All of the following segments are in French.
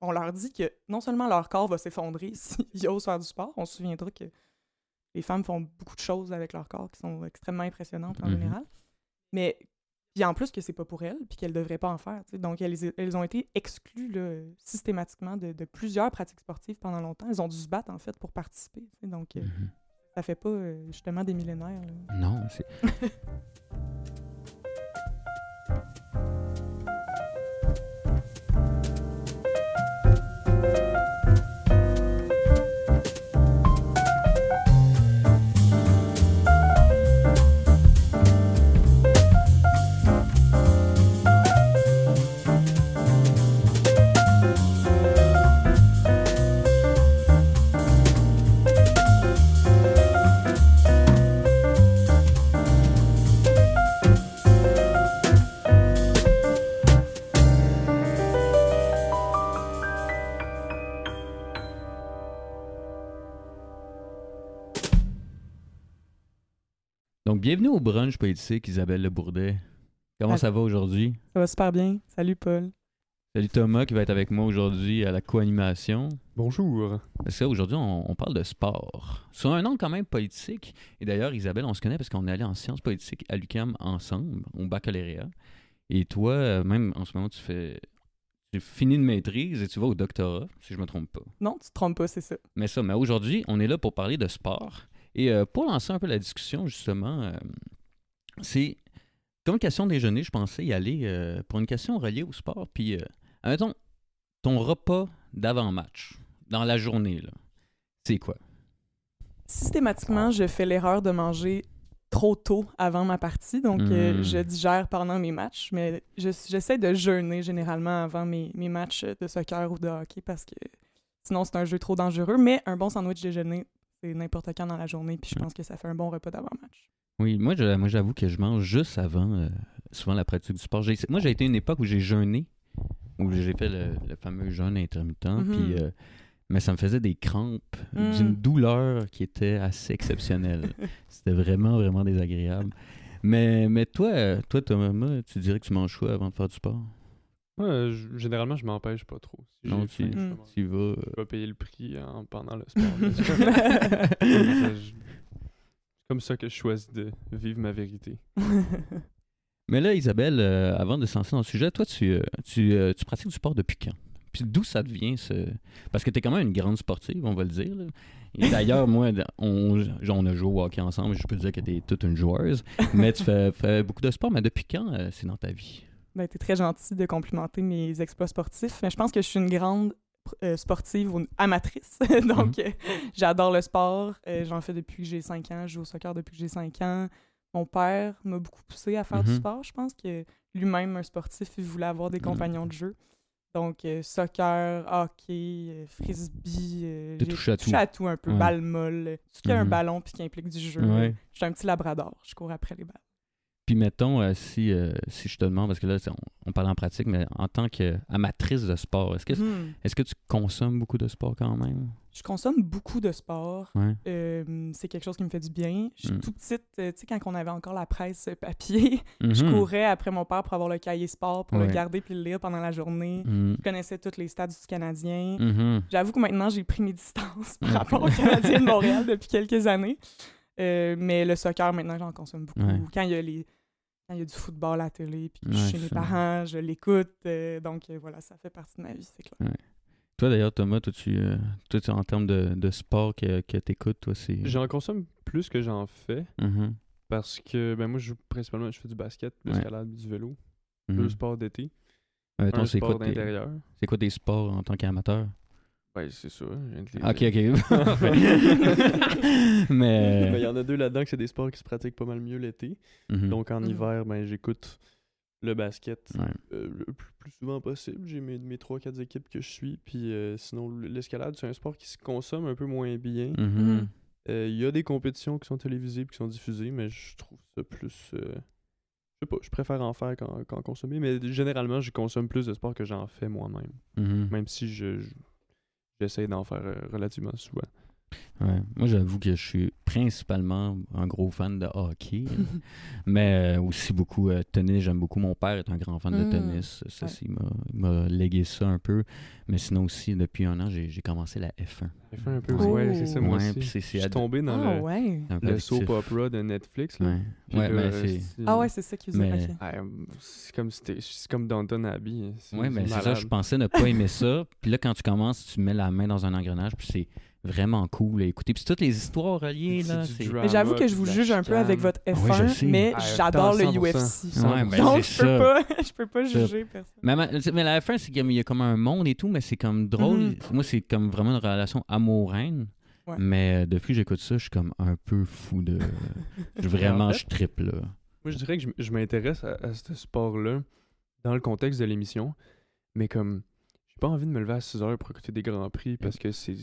On leur dit que non seulement leur corps va s'effondrer s'ils osent faire du sport, on se souviendra que les femmes font beaucoup de choses avec leur corps qui sont extrêmement impressionnantes en Mhm. général, mais puis en plus que c'est pas pour elles, puis qu'elles devraient pas en faire. Donc elles, elles ont été exclues là, systématiquement de, de plusieurs pratiques sportives pendant longtemps. Elles ont dû se battre en fait pour participer. Donc euh, Mhm. ça fait pas euh, justement des millénaires. là. Non, c'est. Donc, bienvenue au brunch politique, Isabelle Le Bourdet. Comment ça va aujourd'hui? Ça va super bien. Salut Paul. Salut Thomas qui va être avec moi aujourd'hui à la co-animation. Bonjour. Parce qu'aujourd'hui, on, on parle de sport. Sur un angle quand même politique. Et d'ailleurs, Isabelle, on se connaît parce qu'on est allé en sciences politiques à l'UQAM ensemble, au baccalauréat. Et toi, euh, même en ce moment, tu fais. Tu finis une maîtrise et tu vas au doctorat, si je me trompe pas. Non, tu te trompes pas, c'est ça. Mais ça, mais aujourd'hui, on est là pour parler de sport. Et euh, pour lancer un peu la discussion, justement, euh, c'est comme question déjeuner, je pensais y aller euh, pour une question reliée au sport. Puis, admettons, ton repas d'avant-match, dans la journée, c'est quoi? Systématiquement, je fais l'erreur de manger trop tôt avant ma partie, donc euh, Mm. je digère pendant mes matchs, mais je- j'essaie de jeûner généralement avant mes, mes matchs de soccer ou de hockey parce que sinon c'est un jeu trop dangereux, mais un bon sandwich déjeuner, c'est n'importe quand dans la journée, puis je pense que ça fait un bon repas d'avant-match. Oui, moi, je- moi j'avoue que je mange juste avant, euh, souvent, la pratique du sport. J'ai- Moi, j'ai été une époque où j'ai jeûné, où j'ai fait le, le fameux jeûne intermittent, Mhm. puis, euh, mais ça me faisait des crampes, Mm. d'une douleur qui était assez exceptionnelle. C'était vraiment, vraiment désagréable. Mais, mais toi, euh, toi, Thomas, tu dirais que tu manges quoi avant de faire du sport? Ouais, je- généralement, je m'empêche pas trop. Si Non, tu- faim, Mm. commence. Tu vas... euh, Je vais payer le prix en- pendant le sport. C'est comme- ça, que je choisis de vivre ma vérité. Mais là, Isabelle, euh, avant de se lancer dans le sujet, toi, tu, euh, tu, euh, tu pratiques du sport depuis quand? Puis d'où ça devient ce... Parce que tu es quand même une grande sportive, on va le dire. là. Et d'ailleurs, moi, on, on a joué au hockey ensemble, je peux te dire que tu es toute une joueuse, mais tu fais, fais beaucoup de sport, mais depuis quand euh, c'est dans ta vie? Ben, t'es très gentil de complimenter mes exploits sportifs, mais je pense que je suis une grande euh, sportive ou amatrice, donc euh, j'adore le sport, Euh, j'en fais depuis que j'ai 5 ans, je joue au soccer depuis que j'ai 5 ans. Mon père m'a beaucoup poussé à faire du Mhm. sport, je pense que lui-même, un sportif, il voulait avoir des Mhm. compagnons de jeu. Donc, soccer, hockey, frisbee, j'ai touché à tout. à tout un peu, Ouais. balle molle, tout ce qui a un ballon puis qui implique du jeu. Ouais. Je suis un petit labrador, je cours après les balles. Puis mettons, euh, si, euh, si je te demande, parce que là, on, on parle en pratique, mais en tant qu'amatrice de sport, est-ce que, Mhm. est-ce que tu consommes beaucoup de sport quand même? Je consomme beaucoup de sport. Ouais. Euh, c'est quelque chose qui me fait du bien. Je suis Mm. tout petite, tu sais, quand on avait encore la presse papier, je Mhm. courais après mon père pour avoir le cahier sport, pour Ouais. le garder puis le lire pendant la journée. Mhm. Je connaissais tous les stades du Canadien. Mhm. J'avoue que maintenant, j'ai pris mes distances par rapport au Canadien de Montréal depuis quelques années. Mais le soccer, maintenant, j'en consomme beaucoup. Ouais. Quand il y a les... Quand il y a du football à la télé, puis Ouais, chez mes parents, je l'écoute. euh, donc euh, voilà, ça fait partie de ma vie, c'est clair. Toi d'ailleurs, Thomas, toi, tu, euh, toi, tu- en termes de, de sport que, que tu écoutes, toi, c'est. J'en consomme plus que j'en fais Mhm. parce que ben moi, je joue principalement, je fais du basket, de Ouais. l'escalade, du vélo, Mhm. deux sports d'été, c'est sport quoi, d'intérieur. c'est quoi tes sports en tant qu'amateur? Ben, c'est ça. je viens de les Ok, ok. mais. Ben, Il y en a deux là-dedans que c'est des sports qui se pratiquent pas mal mieux l'été. Mhm. Donc en Mhm. hiver, ben j'écoute le basket Ouais. euh, le plus, plus souvent possible. J'ai mes, mes 3-4 équipes que je suis. Puis euh, sinon, l'escalade, c'est un sport qui se consomme un peu moins bien. Mhm. Euh, Il y a des compétitions qui sont télévisées et qui sont diffusées, mais je trouve ça plus. euh, je sais pas, je préfère en faire qu'en qu'en consommer. Mais généralement, je consomme plus de sport que j'en fais moi-même. Même si je. je- J'essaie d'en faire euh, relativement souvent. Ouais. Moi, j'avoue que je suis principalement un gros fan de hockey, mais euh, aussi beaucoup euh, tennis. J'aime beaucoup. Mon père est un grand fan de Mm. tennis. Ça, Ouais. il m'a- légué ça un peu. Mais sinon aussi, depuis un an, j'ai commencé la F1. J'ai fait un peu. Oh. Ouais, c'est ça, moi Ouais, aussi. Je suis tombé dans Ah le, ouais. un peu le addictif. soap opera de Netflix. Là. Ouais, ouais mais c'est- Ah ouais, c'est ça qui vous Mais- ok. Ah, c'est comme, si t'es- c'est comme Downton Abbey. C'est Ouais, mais c'est ça, je pensais ne pas aimer ça. Puis là, quand tu commences, tu mets la main dans un engrenage, puis c'est vraiment cool à écouter. Puis toutes les histoires reliées, là. Mais j'avoue que je vous juge un peu avec votre oui, F1, je sais. mais Ah, j'adore le 100%. UFC. Ouais, ben, Donc, c'est je peux pas, je peux pas juger personne. Mais, mais la F1, c'est qu'il y a comme un monde et tout, mais c'est comme drôle. Mhm. Moi, c'est comme vraiment une relation. Ouais. Mais euh, depuis que j'écoute ça, je suis comme un peu fou de. je, vraiment, En fait- je triple, là. Moi, je dirais que je, je m'intéresse à, à ce sport-là dans le contexte de l'émission, mais comme j'ai pas envie de me lever à 6 heures pour écouter des grands prix parce que c'est.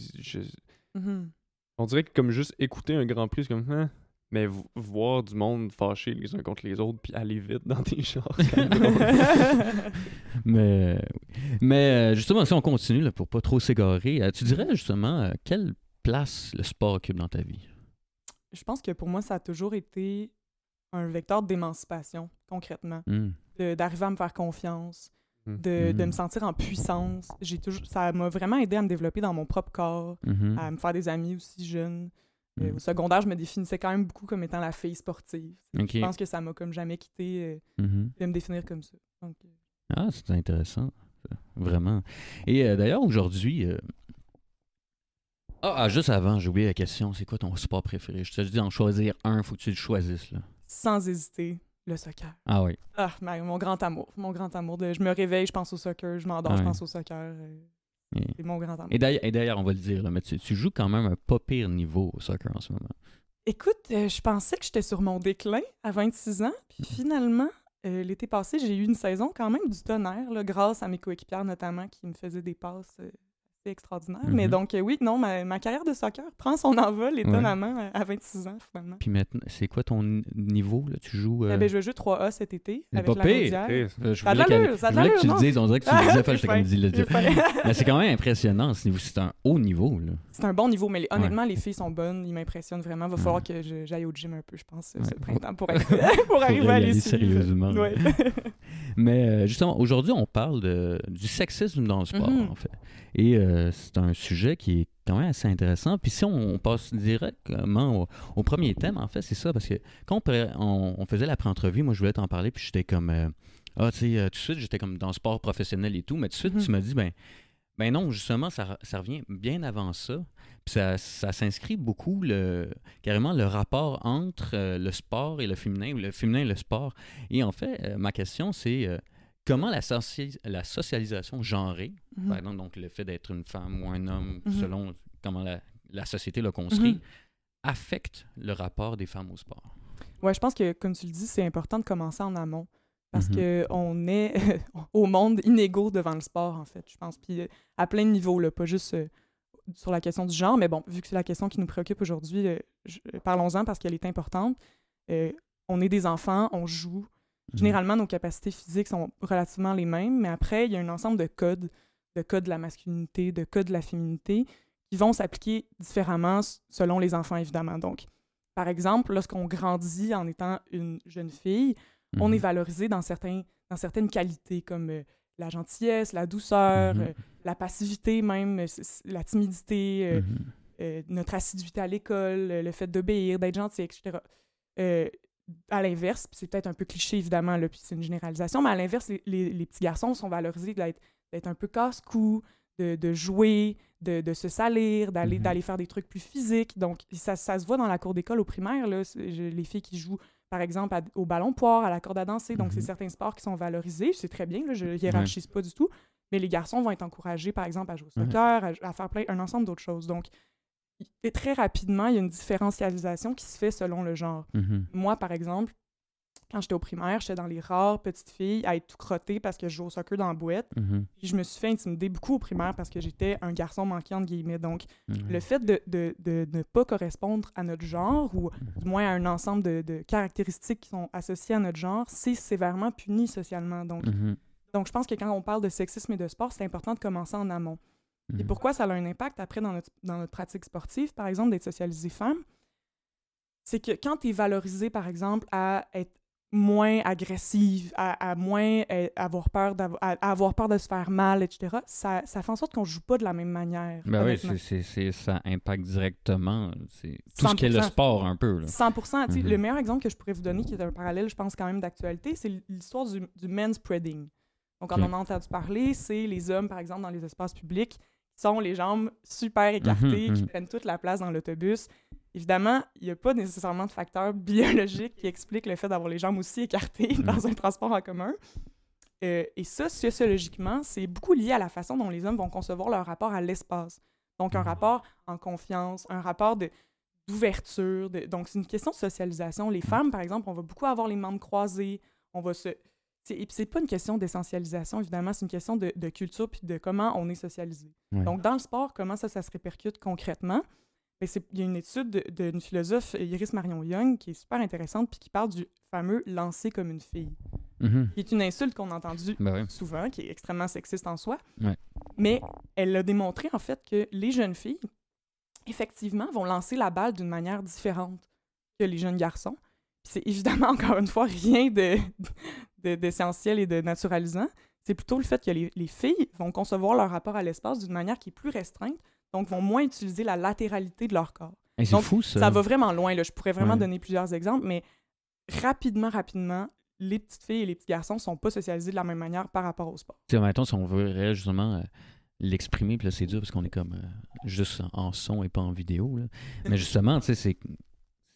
Mhm. on dirait que comme juste écouter un grand prix, c'est comme. Hein? Mais vo- voir du monde fâché les uns contre les autres puis aller vite dans tes chars. Mais, mais euh, justement, si on continue, là, pour pas trop s'égarer, euh, tu dirais justement euh, quelle place le sport occupe dans ta vie? Je pense que pour moi, ça a toujours été un vecteur d'émancipation, concrètement. Hmm. De- D'arriver à me faire confiance. De, de Mhm. me sentir en puissance. J'ai toujours, ça m'a vraiment aidé à me développer dans mon propre corps, Mhm. à me faire des amis aussi jeunes. Euh, Mhm. au secondaire, je me définissais quand même beaucoup comme étant la fille sportive. Je pense que ça m'a comme jamais quitté euh, Mhm. de me définir comme ça. Donc, euh, Ah, c'est intéressant. Vraiment. Et euh, d'ailleurs, aujourd'hui. euh, Ah, ah, juste avant, j'ai oublié la question. C'est quoi ton sport préféré? Je te dis d'en choisir un, faut que tu le choisisses. Là. sans hésiter, le soccer. Ah oui. Ah, ma- mon grand amour. Mon grand amour. De, je me réveille, je pense au soccer. Je m'endors, je pense au soccer. euh, Et- c'est mon grand amour. Et d'ailleurs, et d'ailleurs, on va le dire, là, mais tu, tu joues quand même un pas pire niveau au soccer en ce moment. Écoute, euh, je pensais que j'étais sur mon déclin à 26 ans. Puis finalement, euh, l'été passé, j'ai eu une saison quand même du tonnerre, là, grâce à mes coéquipières notamment qui me faisaient des passes euh, assez extraordinaires. Mais Mhm. donc, euh, oui, non, ma, ma carrière de soccer prend son envol étonnamment euh, à 26 ans finalement. Puis maintenant, c'est quoi ton niveau? Là? Tu joues. Eh euh, ben, je vais jouer 3A cet été C'est avec pas la pire. Euh, je Ça a de voulais, l'allure, que, ça je voulais que l'allure, tu le non? dises. On dirait que tu le disais, j'étais comme dit le. Mais c'est quand même impressionnant ce niveau. C'est un haut niveau. Là. C'est un bon niveau, mais les- honnêtement, les filles sont bonnes. Ils m'impressionnent vraiment. Va Ouais. falloir que j'aille au gym un peu, je pense, ce Ouais. printemps pour, être- pour arriver à les suivre. sérieusement. Mais euh, justement, aujourd'hui, on parle de, du sexisme dans le sport, Mhm. en fait. Et euh, c'est un sujet qui est quand même assez intéressant. Puis si on passe directement au, au premier thème, en fait, c'est ça, parce que quand on, faisait la pré-entrevue, moi, je voulais t'en parler, puis j'étais comme... euh, ah, tu sais, tout de suite, j'étais comme dans le sport professionnel et tout, mais tout de suite, Mhm. tu m'as dit, ben, ben non, justement, ça, ça revient bien avant ça. Puis ça, ça s'inscrit beaucoup, le, carrément, le rapport entre euh, le sport et le féminin, ou le féminin et le sport. Et en fait, euh, ma question, c'est euh, comment la, soci- la socialisation genrée, Mhm. par exemple, donc le fait d'être une femme ou un homme, Mhm. selon comment la, la société l'a construit, Mhm. affecte le rapport des femmes au sport? Ouais, je pense que, comme tu le dis, c'est important de commencer en amont. Parce Mhm. que on est au monde inégaux devant le sport, en fait, je pense. Puis à plein de niveaux, là, pas juste sur la question du genre, mais bon, vu que c'est la question qui nous préoccupe aujourd'hui, euh, je- parlons-en parce qu'elle est importante. Euh, on est des enfants, on joue. Mhm. Généralement, nos capacités physiques sont relativement les mêmes, mais après, il y a un ensemble de codes, de codes de la masculinité, de codes de la féminité, qui vont s'appliquer différemment selon les enfants, évidemment. Donc, par exemple, lorsqu'on grandit en étant une jeune fille, on Mhm. est valorisé dans, certains, dans certaines qualités comme euh, la gentillesse, la douceur, Mhm. La passivité même, euh, la timidité, euh, Mhm. euh, notre assiduité à l'école, le fait d'obéir, d'être gentil, etc. Euh, à l'inverse, c'est peut-être un peu cliché évidemment, là, puis c'est une généralisation, mais à l'inverse, les, les- les petits garçons sont valorisés d'être un peu casse-cou, de, de jouer, de, de se salir, d'aller Mhm. d'aller faire des trucs plus physiques. Donc, ça, ça se voit dans la cour d'école au primaire, là, je- les filles qui jouent, par exemple, à- au ballon poire, à la corde à danser. Donc, Mhm. c'est certains sports qui sont valorisés, c'est très bien, là, je hiérarchise pas du tout. Mais les garçons vont être encouragés, par exemple, à jouer au Ouais. soccer, à, à faire plein, un ensemble d'autres choses. Donc, et très rapidement, il y a une différencialisation qui se fait selon le genre. Mhm. Moi, par exemple, quand j'étais au primaire, j'étais dans les rares petites filles à être tout crottée parce que je jouais au soccer dans la boîte. Mhm. Puis je me suis fait intimider beaucoup au primaire parce que j'étais un garçon manquant, entre guillemets. Donc, Mhm. le fait de, de- de ne pas correspondre à notre genre ou du moins à un ensemble de, de caractéristiques qui sont associées à notre genre, c'est sévèrement puni socialement. Donc, Mhm. Donc, je pense que quand on parle de sexisme et de sport, c'est important de commencer en amont. Et Mhm. pourquoi ça a un impact après dans notre, dans notre pratique sportive, par exemple, d'être socialisé femme? c'est que quand tu es valorisé, par exemple, à être moins agressive, à, à moins euh, avoir peur à- avoir peur de se faire mal, etc., ça, ça fait en sorte qu'on joue pas de la même manière. Ben oui, c'est- ça impacte directement tout ce qui est le 100%. sport un peu. Là. 100 tu sais, Mhm. Le meilleur exemple que je pourrais vous donner, qui est un parallèle, je pense, quand même d'actualité, c'est l'histoire du, du manspreading. Donc, on Ok. en a entendu parler, c'est les hommes, par exemple, dans les espaces publics, qui sont les jambes super écartées, Mhm, qui mhm. prennent toute la place dans l'autobus. Évidemment, il n'y a pas nécessairement de facteur biologique qui explique le fait d'avoir les jambes aussi écartées Mhm. dans un transport en commun. Euh, et ça, sociologiquement, c'est beaucoup lié à la façon dont les hommes vont concevoir leur rapport à l'espace. Donc, un Mhm. rapport en confiance, un rapport de d'ouverture. de- Donc, c'est une question de socialisation. Les femmes, par exemple, on va beaucoup avoir les membres croisés. On va se... c'est- Et puis, c'est pas une question d'essentialisation, évidemment. C'est une question de, de culture puis de comment on est socialisé. Ouais. Donc, dans le sport, comment ça, ça se répercute concrètement? Ben, c'est- Il y a une étude de- d'une philosophe, Iris Marion Young, qui est super intéressante puis qui parle du fameux « lancer comme une fille Mhm. », qui est une insulte qu'on a entendue Ben souvent, qui est extrêmement sexiste en soi. Ouais. Mais elle a démontré, en fait, que les jeunes filles, effectivement, vont lancer la balle d'une manière différente que les jeunes garçons. C'est évidemment, encore une fois, rien de- de- d'essentiel et de naturalisant. C'est plutôt le fait que les, les filles vont concevoir leur rapport à l'espace d'une manière qui est plus restreinte, donc vont moins utiliser la latéralité de leur corps. Hey, c'est Donc, fou ça. Ça va vraiment loin. Là. Je pourrais vraiment Ouais. donner plusieurs exemples, mais rapidement, rapidement, les petites filles et les petits garçons sont pas socialisés de la même manière par rapport au sport. Tu sais, mettons, si on veut justement euh, l'exprimer, puis là, c'est dur parce qu'on est comme euh, juste en son et pas en vidéo. là. Mais justement, tu sais, c'est.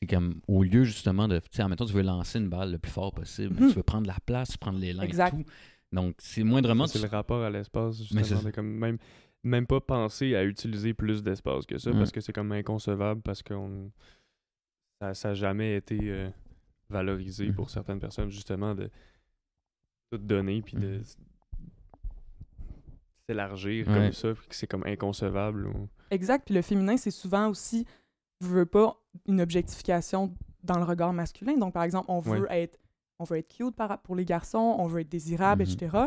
C'est comme au lieu justement de. Tu sais, admettons, tu veux lancer une balle le plus fort possible, mais Mhm. tu veux prendre la place, prendre l'élan et Exact. tout. Donc, c'est moindrement. C'est tu- le rapport à l'espace, justement. comme même, même pas penser à utiliser plus d'espace que ça, Mm. parce que c'est comme inconcevable, parce que ça n'a jamais été euh, valorisé Mm. pour certaines personnes, justement, de tout donner, puis de s'élargir Ouais. comme ça, puis que c'est comme inconcevable. ou- Exact. Puis le féminin, c'est souvent aussi, je veux pas, une objectification dans le regard masculin. Donc, par exemple, on veut être on veut être cute pour les garçons, on veut être désirable, Mhm. etc.,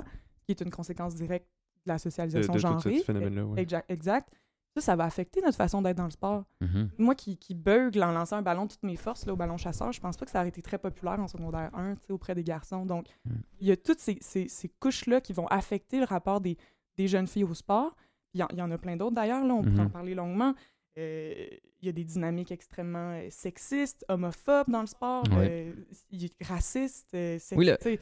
qui est une conséquence directe de la de, socialisation de tout genrée. ce phénomène-là. ouais. Exact, exact. Ça, ça va affecter notre façon d'être dans le sport. Mhm. Moi qui, qui bugle en lançant un ballon de toutes mes forces là, au ballon chasseur, je pense pas que ça aurait été très populaire en secondaire 1 tu sais, auprès des garçons. Donc, Mm. il y a toutes ces, ces- ces couches-là qui vont affecter le rapport des, des jeunes filles au sport. Il y, en- il y en a plein d'autres d'ailleurs, là, on pourrait en Mhm. parler longuement. Euh, Il y a des dynamiques extrêmement euh, sexistes, homophobes dans le sport, Ouais. euh, racistes, euh, sex- Oui, le-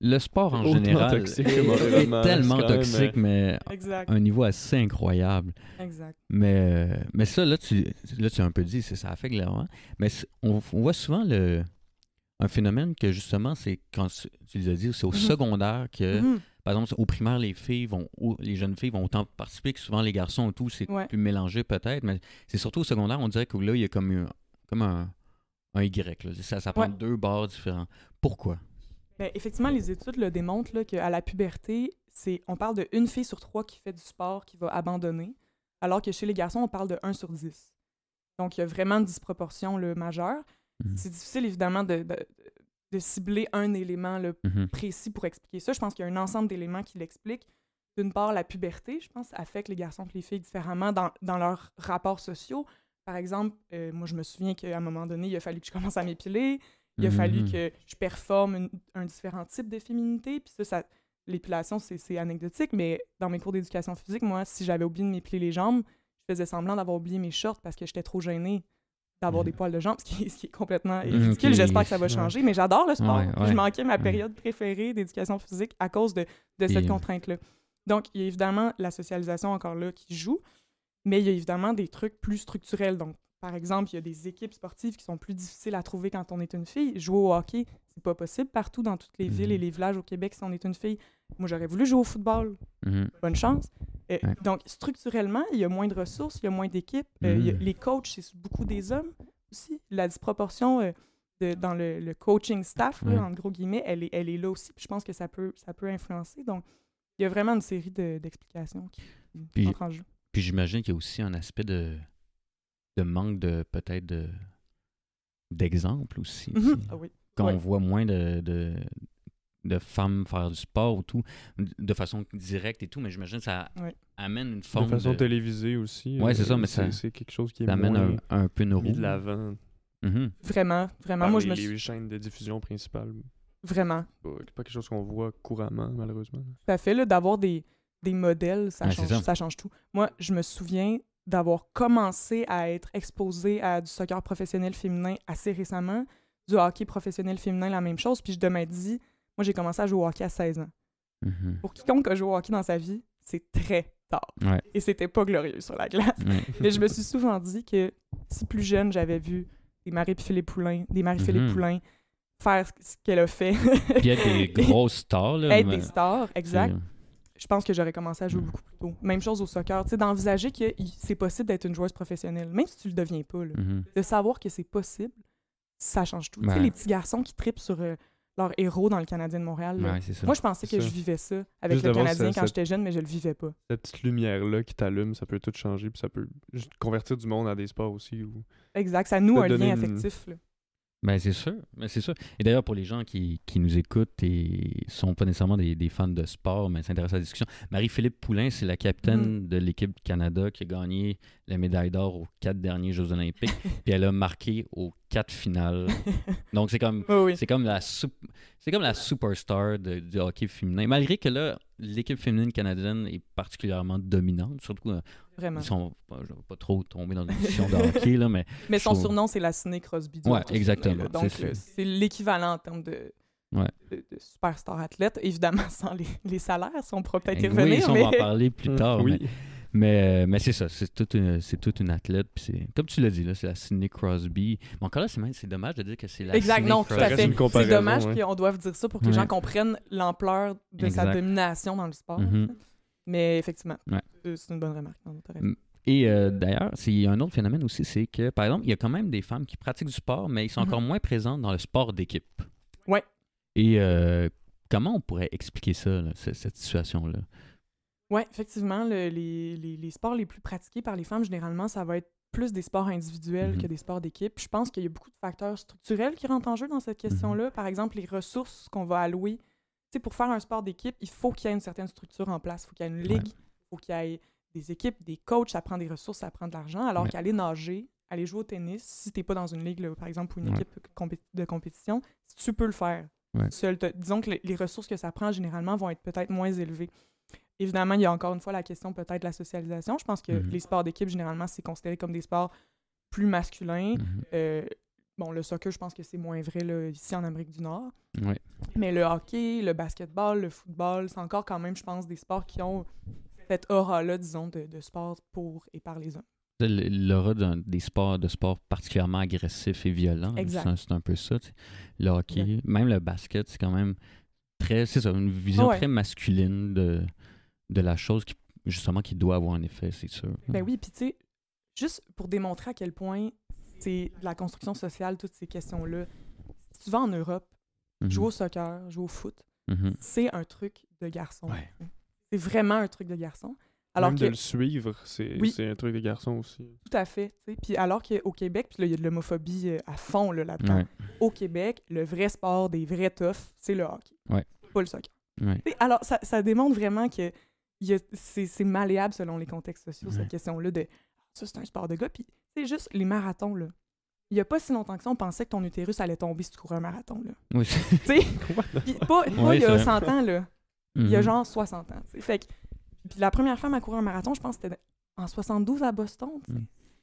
Le sport en général toxique est, tellement toxique, mais Exact, à un niveau assez incroyable. exact. Mais, mais ça, là tu, là, tu as un peu dit, c'est- ça affecte clairement. Mais c'est- on, on voit souvent le, un phénomène que justement, c'est quand tu tu les as dit, c'est au Mhm. secondaire que, Mhm. Par exemple, au primaire, les filles vont, les jeunes filles vont autant participer que souvent les garçons et tout, c'est Ouais. plus mélangé peut-être, mais c'est surtout au secondaire, on dirait que là, il y a comme, un- comme un, un Y. là. Ça, ça prend Ouais. deux bords différents. Pourquoi? Ben, effectivement, les études le démontrent qu'à la puberté, c'est, on parle de une fille sur trois qui fait du sport qui va abandonner, alors que chez les garçons, on parle de 1 sur 10. Donc, il y a vraiment une disproportion majeure. Mhm. C'est difficile, évidemment, de, de, de cibler un élément là, Mhm. précis pour expliquer ça. Je pense qu'il y a un ensemble d'éléments qui l'expliquent. D'une part, la puberté, je pense, affecte les garçons et les filles différemment dans, dans leurs rapports sociaux. Par exemple, euh, moi, je me souviens qu'à un moment donné, il a fallu que je commence à m'épiler. Il a fallu Mhm. que je performe une- un différent type de féminité. Puis ça, ça l'épilation, c'est c'est anecdotique, mais dans mes cours d'éducation physique, moi, si j'avais oublié de m'épiler les jambes, je faisais semblant d'avoir oublié mes shorts parce que j'étais trop gênée d'avoir Mhm. des poils de jambes, ce qui est, ce qui est complètement Mhm, ridicule. J'espère que ça va ouais. changer, mais j'adore le sport. Ouais, ouais. Je manquais ma Mhm. période préférée d'éducation physique à cause de, de cette contrainte-là. Donc, il y a évidemment la socialisation encore là qui joue, mais il y a évidemment des trucs plus structurels. Donc, par exemple, il y a des équipes sportives qui sont plus difficiles à trouver quand on est une fille. Jouer au hockey, c'est pas possible partout dans toutes les villes et les villages au Québec si on est une fille. Moi, j'aurais voulu jouer au football. Bonne chance. Euh, Ouais. Donc, structurellement, il y a moins de ressources, il y a moins d'équipes. Euh, Mhm. les coachs, c'est beaucoup des hommes aussi. La disproportion euh, de- dans le, le coaching staff, là, Ouais. gros guillemets, elle est, elle est là aussi. Puis je pense que ça peut, ça peut influencer. Donc, il y a vraiment une série de- d'explications qui Puis- entrent en jeu. Puis j'imagine qu'il y a aussi un aspect de, de manque de peut-être de d'exemple aussi. sais. Ah oui. Quand Ouais. on voit moins de, de, femmes faire du sport ou tout, de façon directe et tout, mais j'imagine que ça Ouais. amène une De forme façon de... télévisée aussi. Ouais, euh, c'est ça, mais ça- C'est quelque chose qui est amène moins un, un peu mis de l'avant Mhm. Vraiment, vraiment. Par Moi, les, je me les suis... chaînes de diffusion principales. Vraiment. Pas, pas quelque chose qu'on voit couramment, malheureusement. Tout à fait, là, d'avoir des, des modèles, ça, Ouais, change, ça. ça change tout. Moi, je me souviens d'avoir commencé à être exposée à du soccer professionnel féminin assez récemment, du hockey professionnel féminin, la même chose. Puis je de m'être dit, moi, j'ai commencé à jouer au hockey à 16 ans. Mhm. Pour quiconque a joué au hockey dans sa vie, c'est très tard. Ouais. Et c'était pas glorieux sur la glace. Ouais. Mais je me suis souvent dit que si plus jeune, j'avais vu des Marie-Philippe Poulain, des Marie-Philippe Mhm. Poulain faire ce- qu'elle a fait, Puis être des grosses stars, là. être mais- des stars, exact, c'est- je pense que j'aurais commencé à jouer Mm. beaucoup plus tôt. Même chose au soccer, tu sais, d'envisager que c'est possible d'être une joueuse professionnelle, même si tu le deviens pas, là. Mhm. de savoir que c'est possible, ça change tout. Tu sais, Ouais. les petits garçons qui tripent sur euh, leur héros dans le Canadien de Montréal. Ouais, ça. moi je pensais que je vivais ça avec Juste le Canadien quand j'étais jeune, mais je le vivais pas. Cette petite lumière-là qui t'allume, ça peut tout changer, puis ça peut convertir du monde à des sports aussi. Ou... Exact, ça noue un lien une- affectif. là. Ben, c'est sûr. Ben, c'est sûr. Et d'ailleurs, pour les gens qui, qui nous écoutent et sont pas nécessairement des, des fans de sport, mais s'intéressent à la discussion, Marie-Philippe Poulain, c'est la capitaine Mm. de l'équipe du Canada qui a gagné la médaille d'or aux quatre derniers Jeux Olympiques. puis elle a marqué aux quatre finales. Donc, c'est comme. Oui, oui. C'est comme la c'est comme la superstar de- du hockey féminin. Malgré que là, l'équipe féminine canadienne est particulièrement dominante, surtout euh, Vraiment. ils sont je vais pas trop tomber dans une discussion de hockey là, mais Mais son trouve- surnom, c'est la Ciné Crosby. hockey exactement, là. Donc, c'est euh, c'est l'équivalent en termes de, Ouais. de, de superstar athlète. Évidemment, sans les, les salaires, si on pourra peut-être y Eh revenir. oui, ça, on mais... va en parler plus tard. oui. Mais, mais, euh, mais c'est ça, c'est toute une, c'est toute une athlète. Puis c'est, comme tu l'as dit, là, c'est la Sidney Crosby. Mais encore là, c'est, même- c'est dommage de dire que c'est la Exact, Sidney non, tout à fait. C'est dommage ouais. qu'on doive dire ça pour que les gens comprennent l'ampleur de sa domination dans le sport. Mhm. Mais effectivement, Ouais. c'est- une bonne remarque. Non. Et euh, d'ailleurs, c'est- il y a un autre phénomène aussi, c'est que, par exemple, il y a quand même des femmes qui pratiquent du sport, mais ils sont encore moins présentes dans le sport d'équipe. Ouais. Et euh, comment on pourrait expliquer ça, là, cette situation-là? Oui, effectivement, le- les, les- les sports les plus pratiqués par les femmes, généralement, ça va être plus des sports individuels que des sports d'équipe. Je pense qu'il y a beaucoup de facteurs structurels qui rentrent en jeu dans cette question-là. Par exemple, les ressources qu'on va allouer. Tu pour faire un sport d'équipe, il faut qu'il y ait une certaine structure en place. Il faut qu'il y ait une ligue, il faut qu'il y ait des équipes, des coachs, ça prend des ressources, ça prend de l'argent. Alors Ouais. qu'aller nager, aller jouer au tennis, si t'es pas dans une ligue, là, par exemple, ou une Ouais. équipe compé- de compétition, tu peux le faire. Seul disons que les, les ressources que ça prend, généralement, vont être peut-être moins élevées. Évidemment, il y a encore une fois la question peut-être de la socialisation. Je pense que Mhm. les sports d'équipe, généralement, c'est considéré comme des sports plus masculins. Mhm. Euh, bon, le soccer, je pense que c'est moins vrai là, ici en Amérique du Nord. Ouais. Mais le hockey, le basketball, le football, c'est encore quand même, je pense, des sports qui ont cette aura-là, disons, de, de sport pour et par les hommes. L'aura des sports, de sports particulièrement agressifs et violents, c'est un- peu ça. tu sais. Le hockey, même le basket, c'est quand même très, c'est ça, une vision Ouais. très masculine de, de la chose qui, justement, qui doit avoir un effet, c'est sûr. Ben oui, puis tu sais, juste pour démontrer à quel point c'est de la construction sociale, toutes ces questions-là. Si tu vas en Europe, Mhm. jouer au soccer, jouer au foot, Mhm. c'est un truc de garçon. Ouais. C'est vraiment un truc de garçon. Alors Même que, de le suivre, c'est Oui. c'est un truc des garçons aussi. tout à fait. Puis alors qu'au Québec, puis là, il y a de l'homophobie euh, à fond là, là-dedans. Ouais. Au Québec, le vrai sport des vrais toughs, c'est le hockey. Ouais. Pas le soccer. Ouais. Tu sais, Alors, ça, ça démontre vraiment que c'est malléable selon les contextes sociaux, Ouais. cette question-là de ça, c'est un sport de gars. Puis, c'est juste les marathons, là. Il y a pas si longtemps que ça, on pensait que ton utérus allait tomber si tu courais un marathon, là. Oui. Tu sais, pas, pas Ouais, il y a c'est 100 ans, là. Il y a Mhm. genre 60 ans. Fait que, puis la première femme à courir un marathon, je pense que c'était en 72 à Boston. Mm.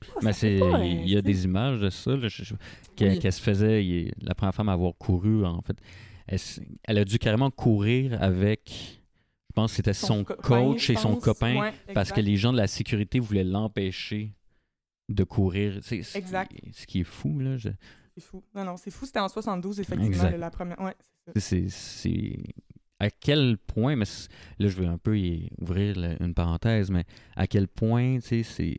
Ah, Mais c'est, pas, il y a hein, des images de ça, là, je- je- qu'elle, Oui. se faisait, il- la première femme à avoir couru, en fait, elle, a dû carrément courir avec, pense que c'était son, coach je et son copain, Ouais, parce que les gens de la sécurité voulaient l'empêcher de courir. Sais, ce Exact. Qui, ce qui est fou, là. je- C'est fou. Non, non, c'est fou. C'était en 72, effectivement, Exact. la première. Ouais, c'est ça. c'est, c'est à quel point, mais c'est- là je veux un peu y ouvrir une parenthèse, mais à quel point, tu sais, c'est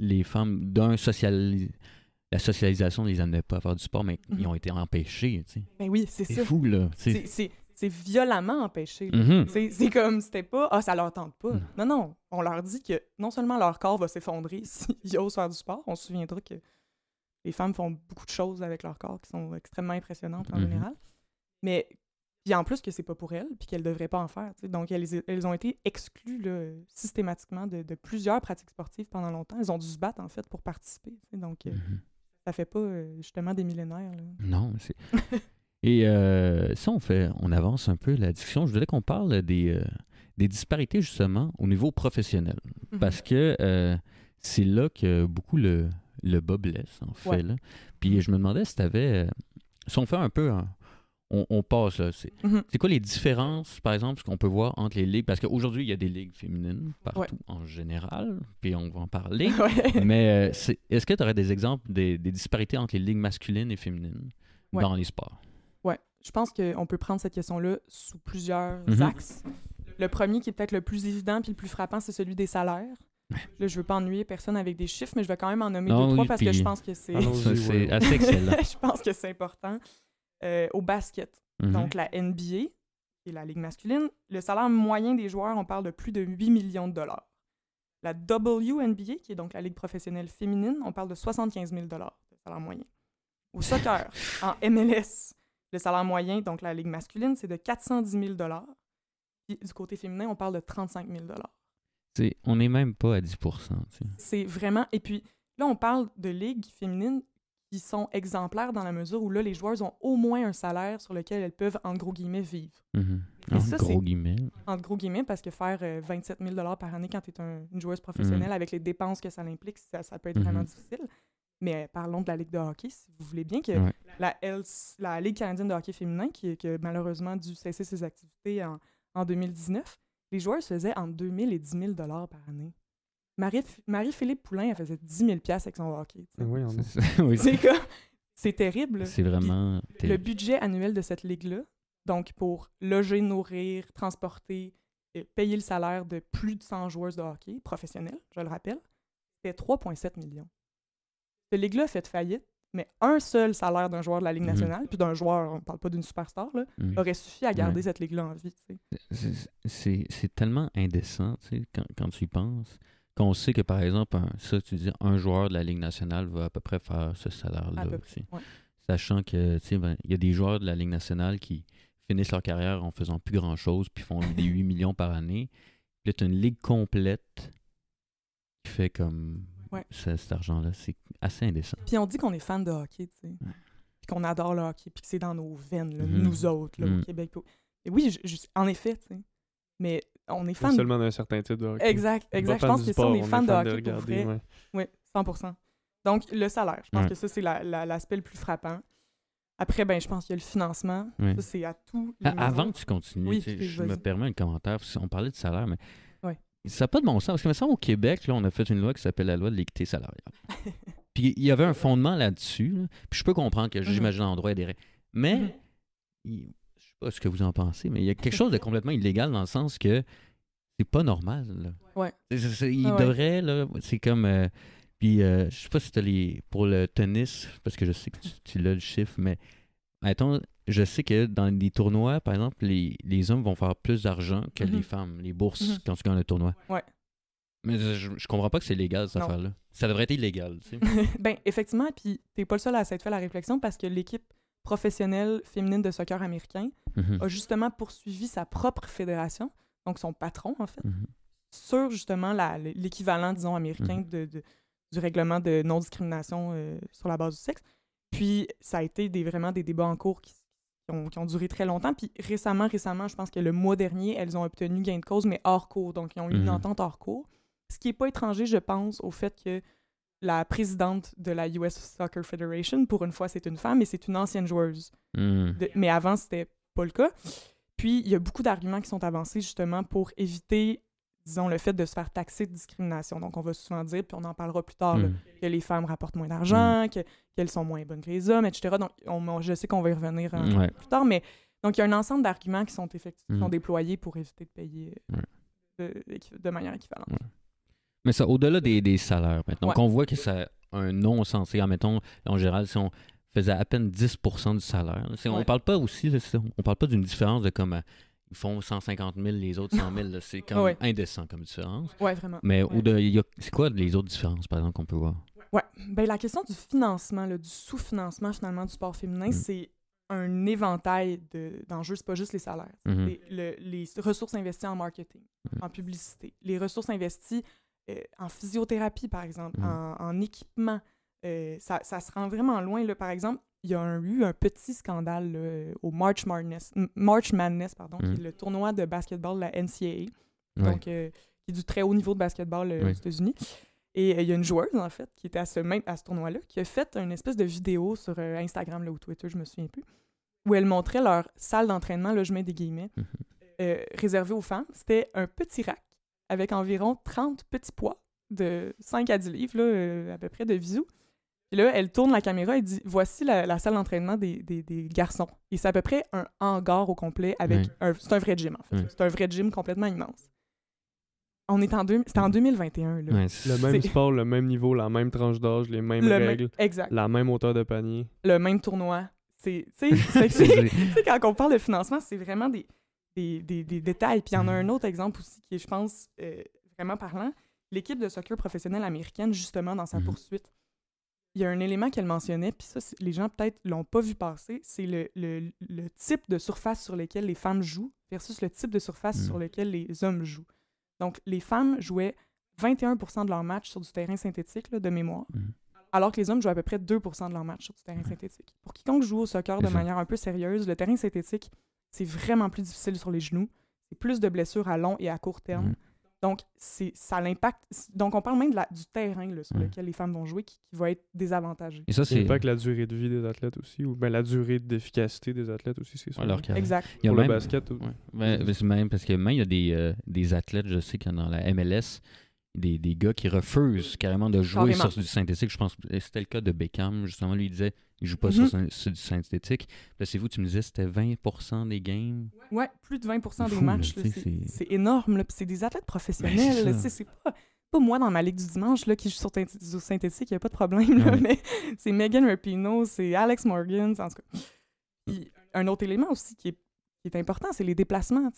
les femmes d'un social, la socialisation ne les amenait pas à faire du sport, mais ils Mhm. ont été empêchés, tu sais. Ben oui, c'est C'est ça. fou là. C'est- C'est violemment empêché. Mhm. C'est comme, c'était pas, ah, ça leur tente pas. Non. Non, non. On leur dit que non seulement leur corps va s'effondrer s'ils osent faire du sport, on se souviendra que les femmes font beaucoup de choses avec leur corps qui sont extrêmement impressionnantes en Mhm. général. Mais, puis en plus que c'est pas pour elles, puis qu'elles devraient pas en faire. Donc, elles, elles ont été exclues là, systématiquement de, de plusieurs pratiques sportives pendant longtemps. Elles ont dû se battre, en fait, pour participer. Donc, euh, Mhm. ça fait pas euh, justement des millénaires. là. Non, c'est. Et euh, ça, on fait, on avance un peu la discussion. Je voudrais qu'on parle des, euh, des disparités justement au niveau professionnel. Mhm. Parce que euh, c'est là que beaucoup le, le bas blesse, en fait. Ouais. Là. Puis je me demandais si tu avais. si on fait un peu. on, on passe, là. C'est, Mhm. c'est quoi les différences, par exemple, ce qu'on peut voir entre les ligues? Parce qu'aujourd'hui, il y a des ligues féminines partout Ouais. en général, puis on va en parler. Ouais. Mais euh, est-ce que tu aurais des exemples des, des disparités entre les ligues masculines et féminines dans les sports? Je pense qu'on peut prendre cette question-là sous plusieurs Mhm. axes. Le premier qui est peut-être le plus évident puis le plus frappant, c'est celui des salaires. Là, je veux pas ennuyer personne avec des chiffres, mais je vais quand même en nommer Non, deux, trois oui, parce que je pense que c'est Allons-y, Ça, ouais, c'est ouais. assez excellent. je pense que c'est important. Euh, au basket, Mhm. donc la NBA, est la ligue masculine, le salaire moyen des joueurs, on parle de plus de 8 millions de dollars. La WNBA, qui est donc la ligue professionnelle féminine, on parle de 75 000 dollars de salaire moyen. Au soccer, en MLS, le salaire moyen, donc la ligue masculine, c'est de 410 000 dollars. Puis du côté féminin, on parle de 35 000 dollars. C'est- on n'est même pas à 10 tu sais. C'est vraiment. Et puis là, on parle de ligues féminines qui sont exemplaires dans la mesure où là, les joueuses ont au moins un salaire sur lequel elles peuvent, en gros guillemets, vivre. Et ça, gros guillemets. En gros guillemets, parce que faire euh, 27 000 par année quand tu es une joueuse professionnelle avec les dépenses que ça implique, ça, ça peut être vraiment Mhm. difficile. Mais euh, parlons de la Ligue de hockey, si vous voulez bien, que Ouais. la, LC la Ligue canadienne de hockey féminin, qui, qui a malheureusement dû cesser ses activités en, en 2019, les joueurs faisaient entre 2 000 et 10 000 par année. Marie- Marie-Philippe Poulain, elle faisait 10 000 avec son hockey. oui, C'est oui. Comme... C'est terrible. C'est vraiment. Le budget annuel de cette ligue-là, donc pour loger, nourrir, transporter, et payer le salaire de plus de 100 joueuses de hockey professionnels, je le rappelle, c'était 3,7 millions. Cette ligue-là a fait faillite, mais un seul salaire d'un joueur de la Ligue Mhm. nationale, puis d'un joueur, on parle pas d'une superstar, là, Mhm. aurait suffi à garder Ouais. cette ligue-là en vie. C'est- tellement indécent, tu sais, quand, quand tu y penses, qu'on sait que, par exemple, un, ça, tu dis, un joueur de la Ligue nationale va à peu près faire ce salaire-là. Ouais. Sachant que, tu sais, ben, il y a des joueurs de la Ligue nationale qui finissent leur carrière en faisant plus grand-chose, puis font des 8 millions par année. Puis là, tu as une ligue complète qui fait comme Ouais. ce- cet argent-là. C'est assez indécent. Puis on dit qu'on est fan de hockey, tu sais, puis qu'on adore le hockey, puis que c'est dans nos veines, là, Mhm. nous autres, là, Mhm. au Québec. puis au- Et oui, je- je- en effet, tu sais. Mais on est fan seulement d'un certain type de hockey. Exact, On exact. pas Je pense que sport, ça, on est fan de hockey pour regarder, vrai. ouais. Oui, 100 Donc, le salaire, je pense Ouais. que ça, c'est la- la- l'aspect le plus frappant. Après, ben, je pense qu'il y a le financement. Ouais. Ça, c'est à Ah, Avant que tu continues, Oui, tu sais, excuse, je me permets un commentaire. parce qu'on parlait de salaire, mais. Ça n'a pas de bon sens. Parce que, semble, au Québec, là, on a fait une loi qui s'appelle la loi de l'équité salariale. Puis il y avait un fondement là-dessus. là. Puis je peux comprendre que j'imagine en droit des règles. Mais Mhm. il- je sais pas ce que vous en pensez, mais il y a quelque chose de complètement illégal dans le sens que c'est pas normal. là. Ouais. Il Ah ouais. devrait, là, c'est comme. euh, puis euh, je sais pas si tu les. Pour le tennis, parce que je sais que tu, tu l'as le chiffre, mais mettons, je sais que dans des tournois, par exemple, les, les hommes vont faire plus d'argent que Mhm. les femmes, les bourses, Mhm. quand tu gagnes le tournoi. Ouais. Mais je, je comprends pas que c'est légal, cette affaire-là. Ça devrait être illégal, tu sais. ben, effectivement, puis t'es pas le seul à s'être fait la réflexion parce que l'équipe professionnelle féminine de soccer américain Mhm. a justement poursuivi sa propre fédération, donc son patron, en fait, Mhm. sur justement l'équivalent, disons, américain Mhm. de, de- du règlement de non-discrimination euh, sur la base du sexe. Puis ça a été des, vraiment des débats en cours qui, qui ont, qui ont duré très longtemps. Puis récemment, récemment, je pense que le mois dernier, elles ont obtenu gain de cause, mais hors cours. Donc, ils ont eu une Mhm. entente hors cours. Ce qui n'est pas étranger, je pense, au fait que la présidente de la US Soccer Federation, pour une fois, c'est une femme et c'est une ancienne joueuse. Mhm. De- mais avant, c'était pas le cas. Puis, il y a beaucoup d'arguments qui sont avancés justement pour éviter, disons, le fait de se faire taxer de discrimination. Donc, on va souvent dire, puis on en parlera plus tard, là, Mhm. que les femmes rapportent moins d'argent, que- qu'elles sont moins bonnes que les hommes, etc. Donc, on- on- je sais qu'on va y revenir euh, Ouais. plus tard, mais donc, il y a un ensemble d'arguments qui sont, Mhm. sont déployés pour éviter de payer euh, Ouais. de, manière équivalente. Ouais. Mais ça, au-delà des, des salaires, maintenant, Ouais. qu'on voit que ça un non-sens. Admettons, en général, si on faisait à peine 10% du salaire, on Ouais. parle pas aussi, on parle pas d'une différence de comme euh, ils font 150 000, les autres 100 000. là, C'est comme Ouais. indécent comme différence. Ouais, vraiment. Mais Ouais. c'est quoi les autres différences, par exemple, qu'on peut voir? Ouais. Ben, la question du financement, là, du sous-financement finalement du sport féminin, Mm. c'est un éventail de- d'enjeux. C'est pas juste les salaires. Mhm. Les, le- les ressources investies en marketing, Mhm. en publicité, les ressources investies euh, en physiothérapie, par exemple, Mhm. en, en équipement, euh, ça, ça se rend vraiment loin. Là. Par exemple, il y a un- eu un petit scandale là, au March Madness, March Madness pardon, qui Mm. est le tournoi de basketball de la NCAA, Ouais. donc euh, qui est du très haut niveau de basketball euh, Oui. aux États-Unis. Et euh, il y a une joueuse, en fait, qui était à ce, même, à ce tournoi-là, qui a fait une espèce de vidéo sur Instagram là, ou Twitter, je me souviens plus, où elle montrait leur salle d'entraînement, là, je mets des guillemets, Mhm. réservée aux femmes. C'était un petit rack avec environ 30 petits poids de 5 à 10 livres, là, à peu près, de visou. Puis là, elle tourne la caméra et dit Voici la, la salle d'entraînement des, des- des garçons. Et c'est à peu près un hangar au complet avec un. C'est un vrai gym, en fait. C'est un vrai gym complètement immense. On est en deux, c'était en 2021, là. Ouais, c'est- Le même C'est- sport, le même niveau, la même tranche d'âge, les mêmes Le même- règles, exact. la même hauteur de panier. Le même tournoi. C'est, quand on parle de financement, c'est vraiment des, des, des- des détails. Puis il y en a un autre exemple aussi qui est, je pense, euh, vraiment parlant. L'équipe de soccer professionnelle américaine, justement, dans sa Mhm. poursuite, il y a un élément qu'elle mentionnait, puis ça, les gens peut-être l'ont pas vu passer, c'est le, le- le type de surface sur lequel les femmes jouent versus le type de surface sur lequel les hommes jouent. Donc, les femmes jouaient 21% de leurs matchs sur du terrain synthétique, là, de mémoire, Mhm. alors que les hommes jouaient à peu près 2% de leurs matchs sur du terrain synthétique. Pour quiconque joue au soccer de manière un peu sérieuse, le terrain synthétique, c'est vraiment plus difficile sur les genoux. C'est plus de blessures à long et à court terme. Donc, c'est ça l'impact. Donc, on parle même de la- du terrain là, sur Ouais. lequel les femmes vont jouer qui, qui va être désavantagé. Et ça, C'est pas que la durée de vie des athlètes aussi, ou ben la durée d'efficacité des athlètes aussi, c'est ça. Ouais, leur carrière. Exact. Il y a Pour même- le basket. ou- Ouais. Ben, ben, c'est même parce que même il y a des, euh, des athlètes, je sais que dans la MLS, des, des gars qui refusent carrément de jouer Carrément. sur du synthétique. Je pense que c'était le cas de Beckham, justement. Lui, il disait il joue pas Mhm. sur, sur du synthétique. Là, c'est vous, tu me disais c'était 20% des games? Ouais, plus de 20% des Fou, matchs. c'est énorme. c'est des athlètes Ben, professionnels. sais, c'est pas, pas moi dans ma ligue du dimanche là, qui joue sur du synthétique, il n'y a pas de problème. là, Ouais. mais c'est Megan Rapinoe, c'est Alex Morgan. En tout cas. Puis, un autre élément aussi qui est, qui est important, c'est les déplacements.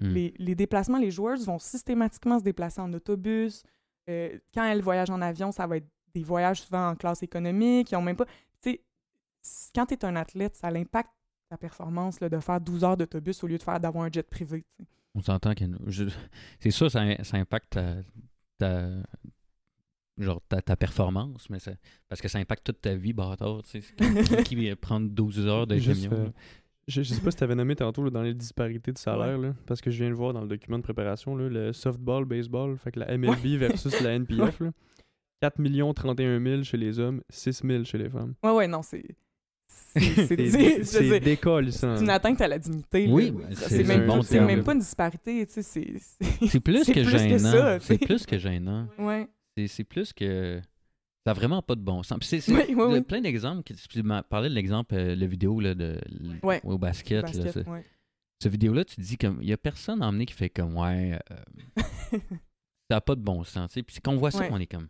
Hmm. Les, les déplacements, les joueuses vont systématiquement se déplacer en autobus. Euh, quand elles voyagent en avion, ça va être des voyages souvent en classe économique. Ils ont même pas. Quand tu es un athlète, ça impacte ta performance là, de faire 12 heures d'autobus au lieu de faire d'avoir un jet privé. On s'entend que. C'est sûr, ça, ça impacte ta, ta- genre ta, ta performance, mais ça, parce que ça impacte toute ta vie, bâtard. Qui, qui, prend 12 heures de Juste, euh. Je, je sais pas si tu avais nommé tantôt là, dans les disparités de salaire, là, parce que je viens de voir dans le document de préparation là, le softball, baseball, fait que la MLB versus la NPF. là. 4 31 000 chez les hommes, 6 000 chez les femmes. Ouais, ouais, non, c'est. C'est c'est- C'est c'est- une atteinte à la dignité. Oui, c'est même, bon c'est même pas une disparité. tu sais, C'est plus que gênant. ça, c'est plus que gênant. ouais. C'est- plus que. Ça n'a vraiment pas de bon sens. C'est- Oui, oui, il y a oui. plein d'exemples. Tu m'as parlé de l'exemple, euh, la vidéo là, de, Ouais. au basket. Basket, ouais. Cette vidéo-là, tu te dis comme. Il n'y a personne emmené qui fait comme Ouais. euh, ça n'a pas de bon sens. tu sais. Puis quand on voit ça, Ouais. on est comme.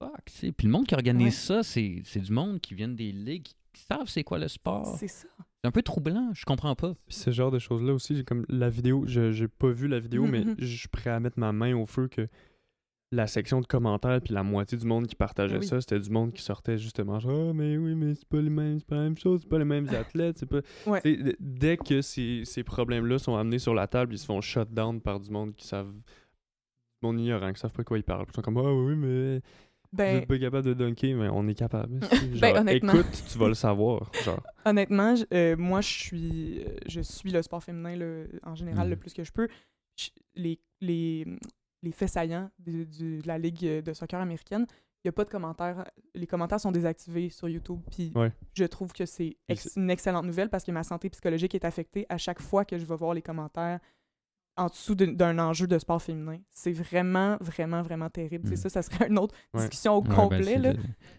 Fuck. Puis le monde qui organise ça, c'est c'est du monde qui vient des ligues qui savent c'est quoi le sport. C'est ça. C'est un peu troublant. Je comprends pas. Puis ce genre de choses-là aussi, j'ai comme la vidéo, je j'ai pas vu la vidéo, mais mhm. je suis prêt à mettre ma main au feu que la section de commentaires puis la moitié du monde qui partageait Oui. ça, c'était du monde qui sortait justement genre Ah, mais oui, mais c'est pas les mêmes, c'est pas la même chose, c'est pas les mêmes athlètes, c'est pas. Ouais. Dès que ces, ces problèmes-là sont amenés sur la table, ils se font shut down par du monde qui savent. Du monde ignorant, qui savent pas de quoi ils parlent. Ils sont comme Ah oui, mais. Vous Ben, êtes pas capable de dunker, mais on est capable. Genre, Ben, honnêtement. Écoute, tu vas le savoir. Genre. Honnêtement, euh, moi, je suis, euh, je suis le sport féminin là, en général le plus que je peux. Je- les, les, les faits saillants de, la Ligue de soccer américaine, il n'y a pas de commentaires. Les commentaires sont désactivés sur YouTube. Puis Ouais. je trouve que c'est ex- une excellente nouvelle parce que ma santé psychologique est affectée à chaque fois que je vais voir les commentaires en dessous d'un- enjeu de sport féminin. C'est vraiment, vraiment, vraiment terrible. Tu sais, Mhm. Ça, ça serait une autre Ouais. discussion au Ouais, ben, complet, là,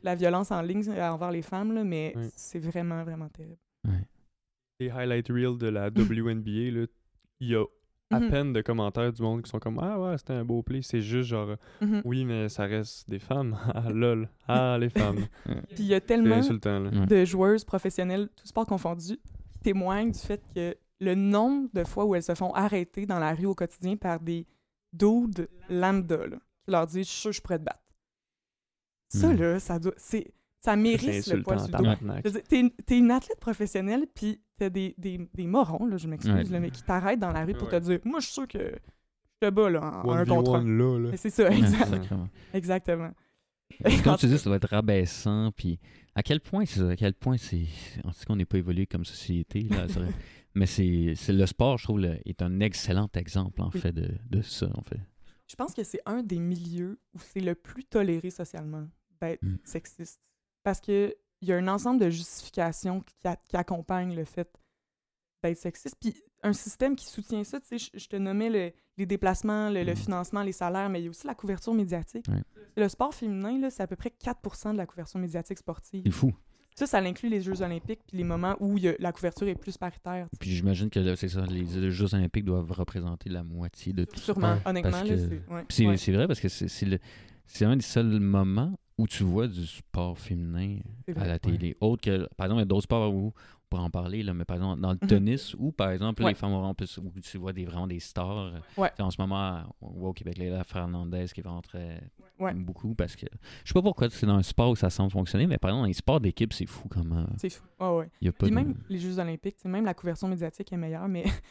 la violence en ligne euh, envers les femmes, là, mais Ouais. c'est vraiment, vraiment terrible. ouais. les highlight reels de la WNBA, là, il y a à Mhm. peine de commentaires du monde qui sont comme Ah ouais, c'était un beau play. C'est juste genre Mhm. Oui, mais ça reste des femmes. Ah lol. Ah les femmes. Puis il y a tellement insultant de joueuses professionnelles, tout sport confondu, qui témoignent du fait que le nombre de fois où elles se font arrêter dans la rue au quotidien par des dudes lambda, là, qui leur disent « Je suis sûr que je pourrais te battre ». Ça, Mm. là, ça doit... C'est, ça C'est mérite le sur le dos. T'es une, t'es une athlète professionnelle, puis t'as des, des, des morons, là, je m'excuse, Ouais. là, mais qui t'arrêtent dans la rue pour Ouais. te dire « Moi, je suis sûr que je te bats là, en, en un 1v1 contre un. là, C'est ça, Ouais, exact- sacrément. exactement. Comme tu dis, ça doit être rabaissant. Puis à quel point c'est à quel point c'est. On sait qu'on n'est pas évolué comme société. Là. Mais c'est c'est- le sport, je trouve, là, est un excellent exemple en Oui. fait de, de ça. En fait. Je pense que c'est un des milieux où c'est le plus toléré socialement d'être Mm. sexiste. Parce que il y a un ensemble de justifications qui, a- qui accompagnent le fait d'être sexiste. Puis un système qui soutient ça, tu sais, je, je te nommais le- les déplacements, le, le Mm. financement, les salaires, mais il y a aussi la couverture médiatique. Ouais. Le sport féminin, là, c'est à peu près 4% de la couverture médiatique sportive. C'est fou. Ça, ça inclut les Jeux olympiques puis les moments où il y a- la couverture est plus paritaire. tu sais. Puis j'imagine que c'est ça, les Jeux olympiques doivent représenter la moitié de tout ça. Sûrement, honnêtement, c'est... ouais, Puis c'est ouais, c'est vrai parce que c'est un des seuls moments où tu vois du sport féminin à la télé. Autre que, par exemple, il y a d'autres sports où pourrait en parler, là, mais par exemple, dans le Mhm. tennis, ou par exemple, Ouais. les femmes auront plus, où tu vois des, vraiment des stars. Ouais. Sais, En ce moment, on voit au Québec Léla Fernandez qui vraiment très Ouais. beaucoup parce que je sais pas pourquoi c'est dans un sport où ça semble fonctionner, mais par exemple, dans les sports d'équipe, c'est fou comment C'est fou. Ah y a pas Puis de. même les Jeux olympiques, même la couverture médiatique est meilleure, mais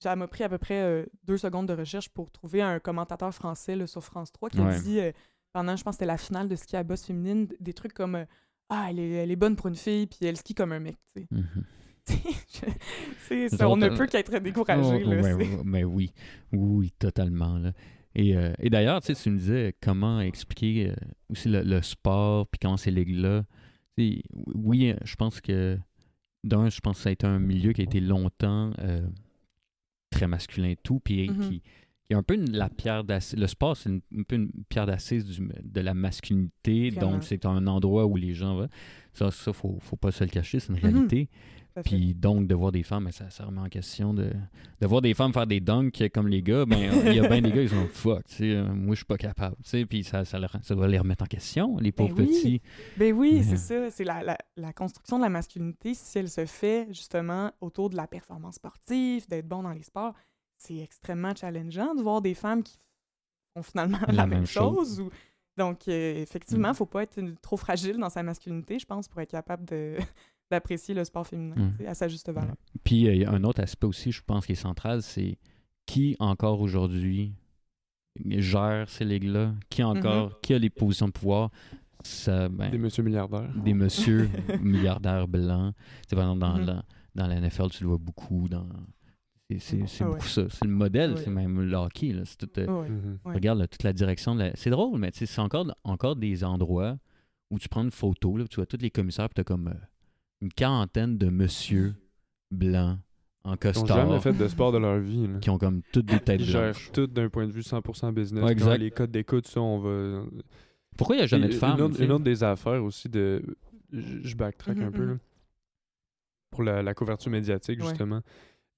ça m'a pris à peu près euh, deux secondes de recherche pour trouver un commentateur français là, sur France 3 qui a dit, euh, pendant, je pense c'était la finale de ski à bosse féminine, des trucs comme euh, Ah, elle est, elle est bonne pour une fille, puis elle skie comme un mec. tu sais. Mhm. C'est- C'est ça, on ne peut qu'être découragé. Oh, là, c'est- mais oui, oui, totalement. Là. Et, euh, et d'ailleurs, tu me disais comment expliquer euh, aussi le, le sport, puis comment ces ligues-là. Tu sais, Oui, je pense que, d'un, je pense que ça a été un milieu qui a été longtemps euh, très masculin et tout, puis Mhm. qui, qui est un peu une- la pierre d'assise. Le sport, c'est un peu une pierre d'assise de la masculinité, donc c'est un endroit où les gens vont. Ça, ça faut, faut pas se le cacher, c'est une Mhm. réalité. Puis donc, de voir des femmes, ben, ça, ça remet en question de, de voir des femmes faire des dunks comme les gars. Ben, il y a bien des gars qui sont fuck, tu sais, euh, moi je suis pas capable. tu sais, Puis ça, ça, doit les remettre en question, les pauvres oui. petits. Ben oui, c'est ça. C'est la, la, la construction de la masculinité, si elle se fait justement autour de la performance sportive, d'être bon dans les sports, c'est extrêmement challengeant de voir des femmes qui font finalement la, même, chose. ou- Donc, euh, effectivement, il Mm. faut pas être une- trop fragile dans sa masculinité, je pense, pour être capable de d'apprécier le sport féminin Mm. à sa juste valeur. Puis euh, il y a un autre aspect aussi, je pense, qui est central, c'est qui encore aujourd'hui gère ces ligues-là, qui encore, qui a les positions de pouvoir? Ça, ben, Des monsieur milliardaires. des messieurs milliardaires blancs. Tu sais, par exemple, dans, Mhm. la, dans la NFL, tu le vois beaucoup. Dans... C'est Ah ouais. beaucoup ça. C'est le modèle, Ouais. c'est même le hockey. là. C'est tout, euh, Ouais. Mhm. Regarde là, toute la direction. de la- C'est drôle, mais tu sais, c'est encore, encore des endroits où tu prends une photo, là, tu vois tous les commissaires, puis tu as comme euh, une quarantaine de monsieur blancs en Ils n'ont costard jamais fait de sport de leur vie. là. qui ont comme toutes des têtes Ils gèrent blanches. tout d'un point de vue 100% business. Ouais, Quand exact. les codes d'écoute, ça, on va. Pourquoi il n'y a jamais de femmes? Une autre, une des affaires aussi de. Je, backtrack Mhm, un peu, mhm. là. Pour la, la couverture médiatique, Ouais. justement.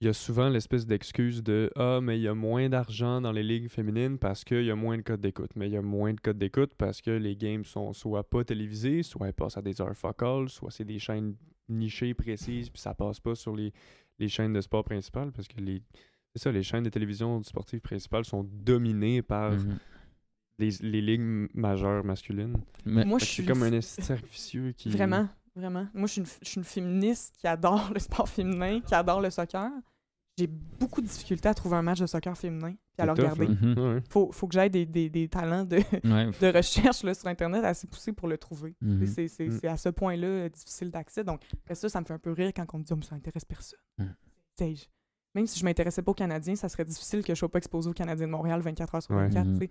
Il y a souvent l'espèce d'excuse de Ah, mais il y a moins d'argent dans les ligues féminines parce qu'il y a moins de codes d'écoute. Mais il y a moins de codes d'écoute parce que les games sont soit pas télévisés, soit elles passent à des heures focales, soit c'est des chaînes nichées, précises, puis ça passe pas sur les, les chaînes de sport principales parce que les. C'est ça, les chaînes de télévision sportives principales sont dominées par Mhm. les, les ligues majeures masculines. Mais- Moi, je suis C'est comme une un cercle vicieux qui. Vraiment, vraiment. Moi, je suis, une, je suis une féministe qui adore le sport féminin, qui adore le soccer. J'ai beaucoup de difficultés à trouver un match de soccer féminin puis à le tough, regarder. hein. Mhm. Ouais. Faut, faut que j'aille des, des, des talents de, Ouais. de recherche là, sur Internet assez poussés pour le trouver. Mhm. C'est- C'est Mm. c'est à ce point-là euh, difficile d'accès. Donc, après ça, ça me fait un peu rire quand on me dit oh, mais ça intéresse personne. Mm. Même si je m'intéressais pas aux Canadiens, ça serait difficile que je sois pas exposé aux Canadiens de Montréal 24 heures sur Ouais. 24. Mhm. tu sais.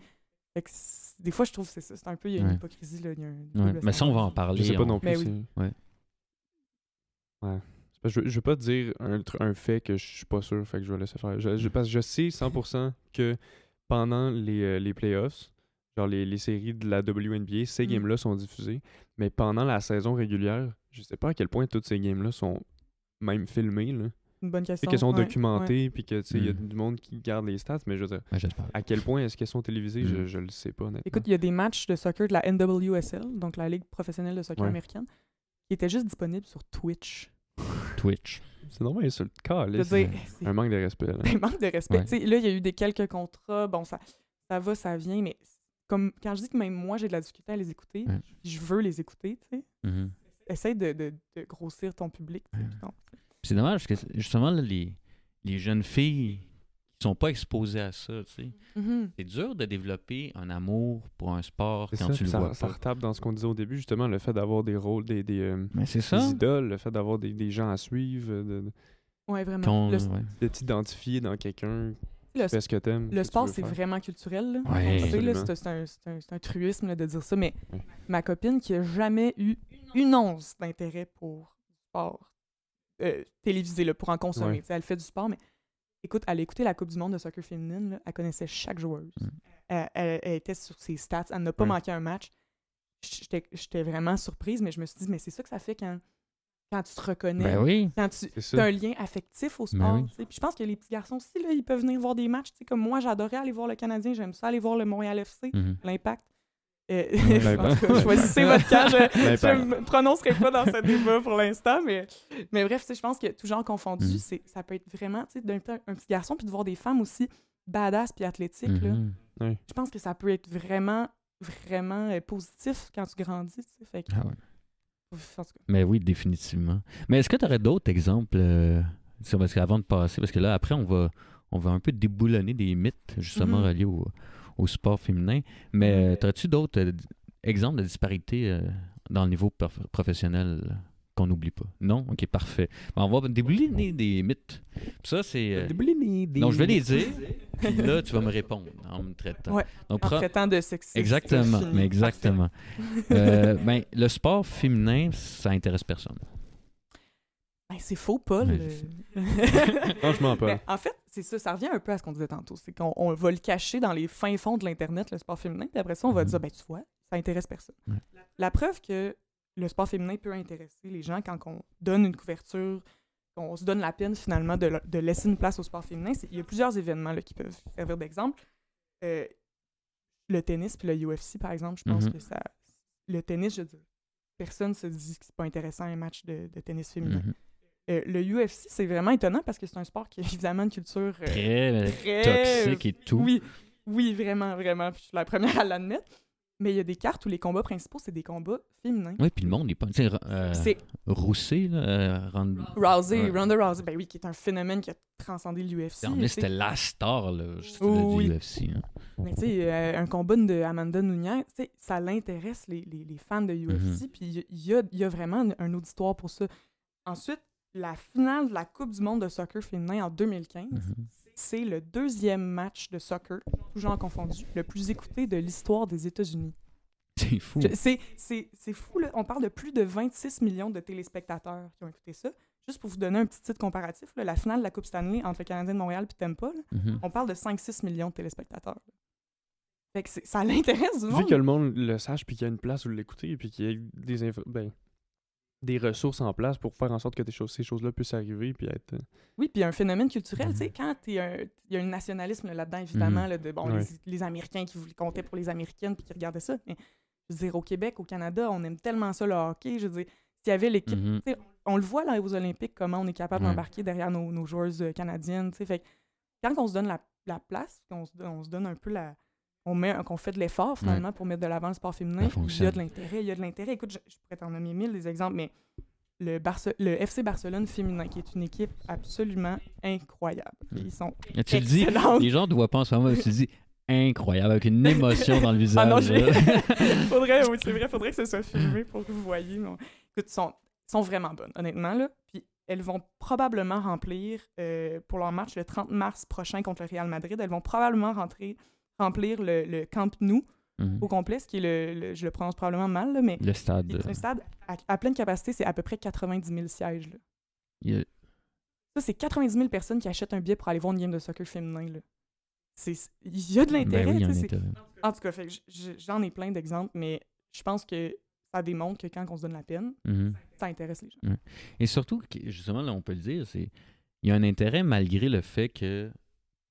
Fait que c'est- des fois, je trouve que c'est ça. C'est un peu, il y a une Ouais. hypocrisie. Là, il y a un Ouais. double Mais ça, on va en parler. Je sais pas on- non plus. Mais oui. c'est- Ouais. Ouais. Je, je veux pas te dire un, un fait que je suis pas sûr, fait que je vais laisser faire. Je, je, parce que je sais 100% que pendant les, euh, les playoffs, genre les, les séries de la WNBA, ces Mm. games-là sont diffusés. Mais pendant la saison régulière, je sais pas à quel point toutes ces games-là sont même filmées. Là. Une bonne question. qu'elles sont ouais, documentées, puis que tu sais, il y a Mm. du monde qui garde les stats, mais je veux dire, Ouais, à quel point est-ce qu'elles sont télévisées, je, Mm. je le sais pas honnêtement. Écoute, il y a des matchs de soccer de la NWSL, donc la Ligue professionnelle de soccer Ouais. américaine, qui étaient juste disponibles sur Twitch. Twitch. c'est normal, c'est le Un manque de respect. Là. un manque de respect. Ouais. Là, il y a eu des quelques contrats. Bon, ça, ça va, ça vient, mais comme quand je dis que même moi, j'ai de la difficulté à les écouter, Ouais. je veux les écouter, tu sais, Mhm. essaye de, de- de grossir ton public. Ouais. C'est dommage parce que justement, là, les, les jeunes filles sont pas exposés à ça, tu sais. Mhm. C'est dur de développer un amour pour un sport C'est quand ça, tu le ça, vois ça pas. retape dans ce qu'on disait au début, justement, le fait d'avoir des rôles, des, des, euh, Mais c'est des ça. idoles, le fait d'avoir des, des gens à suivre, de, Ouais, vraiment. Qu'on- le, ouais. de t'identifier dans quelqu'un, le- fais ce que t'aimes. le que sport, c'est vraiment culturel. Ouais. C'est un, un- un truisme là, de dire ça, mais Ouais. ma copine qui a jamais eu une once d'intérêt pour le sport euh, télévisé, là, pour en consommer. Elle fait du sport, mais écoute, elle a écouté la Coupe du monde de soccer féminine. là, elle connaissait chaque joueuse. Mm. Elle, elle- elle était sur ses stats. Elle n'a pas manqué un match. J'étais vraiment surprise, mais je me suis dit, mais c'est ça que ça fait quand, quand tu te reconnais. Ben oui. Quand tu as un lien affectif au Ben sport. oui. Puis je pense que les petits garçons aussi, là, ils peuvent venir voir des matchs. Comme moi, j'adorais aller voir le Canadien. J'aime ça aller voir le Montréal FC, Mhm. l'impact. Euh, Ouais, en tout cas, choisissez votre camp. Je L'impact. ne me prononcerai pas dans ce débat pour l'instant, mais, mais bref, je pense que tout genre confondu, c'est ça peut être vraiment, tu sais, d'un un petit garçon, puis de voir des femmes aussi badass puis athlétiques, là. Mhm. je pense que ça peut être vraiment, vraiment euh, positif quand tu grandis, tu sais. Fait que, Ah ouais. en tout cas, Mais oui, définitivement. Mais est-ce que tu aurais d'autres exemples euh, parce qu'avant de passer, parce que là, après, on va, on va un peu déboulonner des mythes, justement, Mhm. reliés au, au sport féminin. Mais euh, aurais-tu d'autres euh, exemples de disparités euh, dans le niveau prof- professionnel qu'on n'oublie pas? Non? Ok, parfait. On va déboulonner des mythes. Ça, c'est. euh, non, je vais les dire, puis là, tu vas me répondre en me traitant. Ouais, Donc, en pro- traitant de sexiste. Exactement, mais exactement. Euh, ben, le sport féminin, ça intéresse personne. Ben, c'est faux, Paul. Euh, Franchement pas. Ben, en fait, c'est ça, ça revient un peu à ce qu'on disait tantôt. C'est qu'on on va le cacher dans les fins fonds de l'Internet, le sport féminin, puis après ça, on va Mhm. dire, ben tu vois, ça intéresse personne. Ouais. La preuve que le sport féminin peut intéresser les gens quand on donne une couverture, qu'on se donne la peine finalement de, laisser une place au sport féminin, c'est il y a plusieurs événements là, qui peuvent servir d'exemple. Euh, le tennis puis le UFC, par exemple, je pense Mhm. que ça. Le tennis, je veux dire, personne se dit que c'est pas intéressant un match de, de tennis féminin. Mhm. Euh, le UFC, c'est vraiment étonnant parce que c'est un sport qui a évidemment une culture euh, Très, euh, très- toxique et tout. Oui, oui, vraiment, vraiment. Puis je suis la première à l'admettre. Mais il y a des cartes où les combats principaux, c'est des combats féminins. Oui, puis le monde n'est pas. Euh, C'est Rousset, là, Rand- Rousey. Ronda Rousey, ben oui, qui est un phénomène qui a transcendé l'UFC. c'était la star là, juste du oui. UFC. hein. Mais tu sais, un combat de Amanda sais, ça l'intéresse les, les- les fans de Mhm. UFC, puis il y a- il y, a, il y a vraiment un, un auditoire pour ça. Ensuite, la finale de la Coupe du monde de soccer féminin en 2015, Mhm. c'est le deuxième match de soccer, tout genre confondu, le plus écouté de l'histoire des États-Unis. C'est fou. C'est fou, là. On parle de plus de 26 millions de téléspectateurs qui ont écouté ça. Juste pour vous donner un petit titre comparatif, là, la finale de la Coupe Stanley entre le Canadien de Montréal et Tampa, là, Mhm. on parle de 5-6 millions de téléspectateurs. Fait que ça l'intéresse du Vu monde. que le monde le sache, puis qu'il y a une place où l'écouter, puis qu'il y ait des, info- ben, des ressources en place pour faire en sorte que des choses, ces choses-là puissent arriver, puis être. euh, Oui, puis il y a un phénomène culturel, tu sais, Mhm. quand il y a un nationalisme là-dedans, évidemment, là, de bon, Ouais. les, les Américains qui voulaient compter pour les Américaines puis qui regardaient ça. Mais je veux dire, au Québec, au Canada, on aime tellement ça le hockey. Je veux dire, s'il y avait l'équipe. Tu sais, on le voit là aux Olympiques, comment on est capable d'embarquer derrière nos, nos joueuses euh, canadiennes. tu sais. Fait quand on se donne la, la place, qu'on se, on se donne un peu la. On, met, qu'on fait de l'effort finalement pour mettre de l'avant le sport féminin, il y a de l'intérêt. Il y a de l'intérêt. Écoute, je, je pourrais t'en nommer mille des exemples, mais le, Barce- le FC Barcelone féminin, qui est une équipe absolument incroyable. Mm. Ils sont Et tu le dis, les gens ne voient pas en ce moment, tu le dis incroyable, avec une émotion dans le visage. Ah non, faudrait, oui, c'est vrai, faudrait que ce soit filmé pour que vous voyez. Mais Écoute, sont, sont vraiment bonnes, honnêtement. Là. Puis elles vont probablement remplir, euh, pour leur match le 30 mars prochain contre le Real Madrid, elles vont probablement rentrer, remplir le, le Camp Nou Mhm. au complet, ce qui est le, le- je le prononce probablement mal, là, mais Le stade. qui est euh, un stade à, à pleine capacité, c'est à peu près 90 000 sièges. Là. Ça, c'est 90 000 personnes qui achètent un billet pour aller voir une game de soccer féminin. Là. C'est- Il y a de l'intérêt. Ben oui, il y a tu un sais, c'est- intérêt. en tout cas, fait j'en ai plein d'exemples, mais je pense que ça démontre que quand on se donne la peine, Mhm. ça intéresse les gens. Et surtout, justement, là, on peut le dire, c'est il y a un intérêt malgré le fait que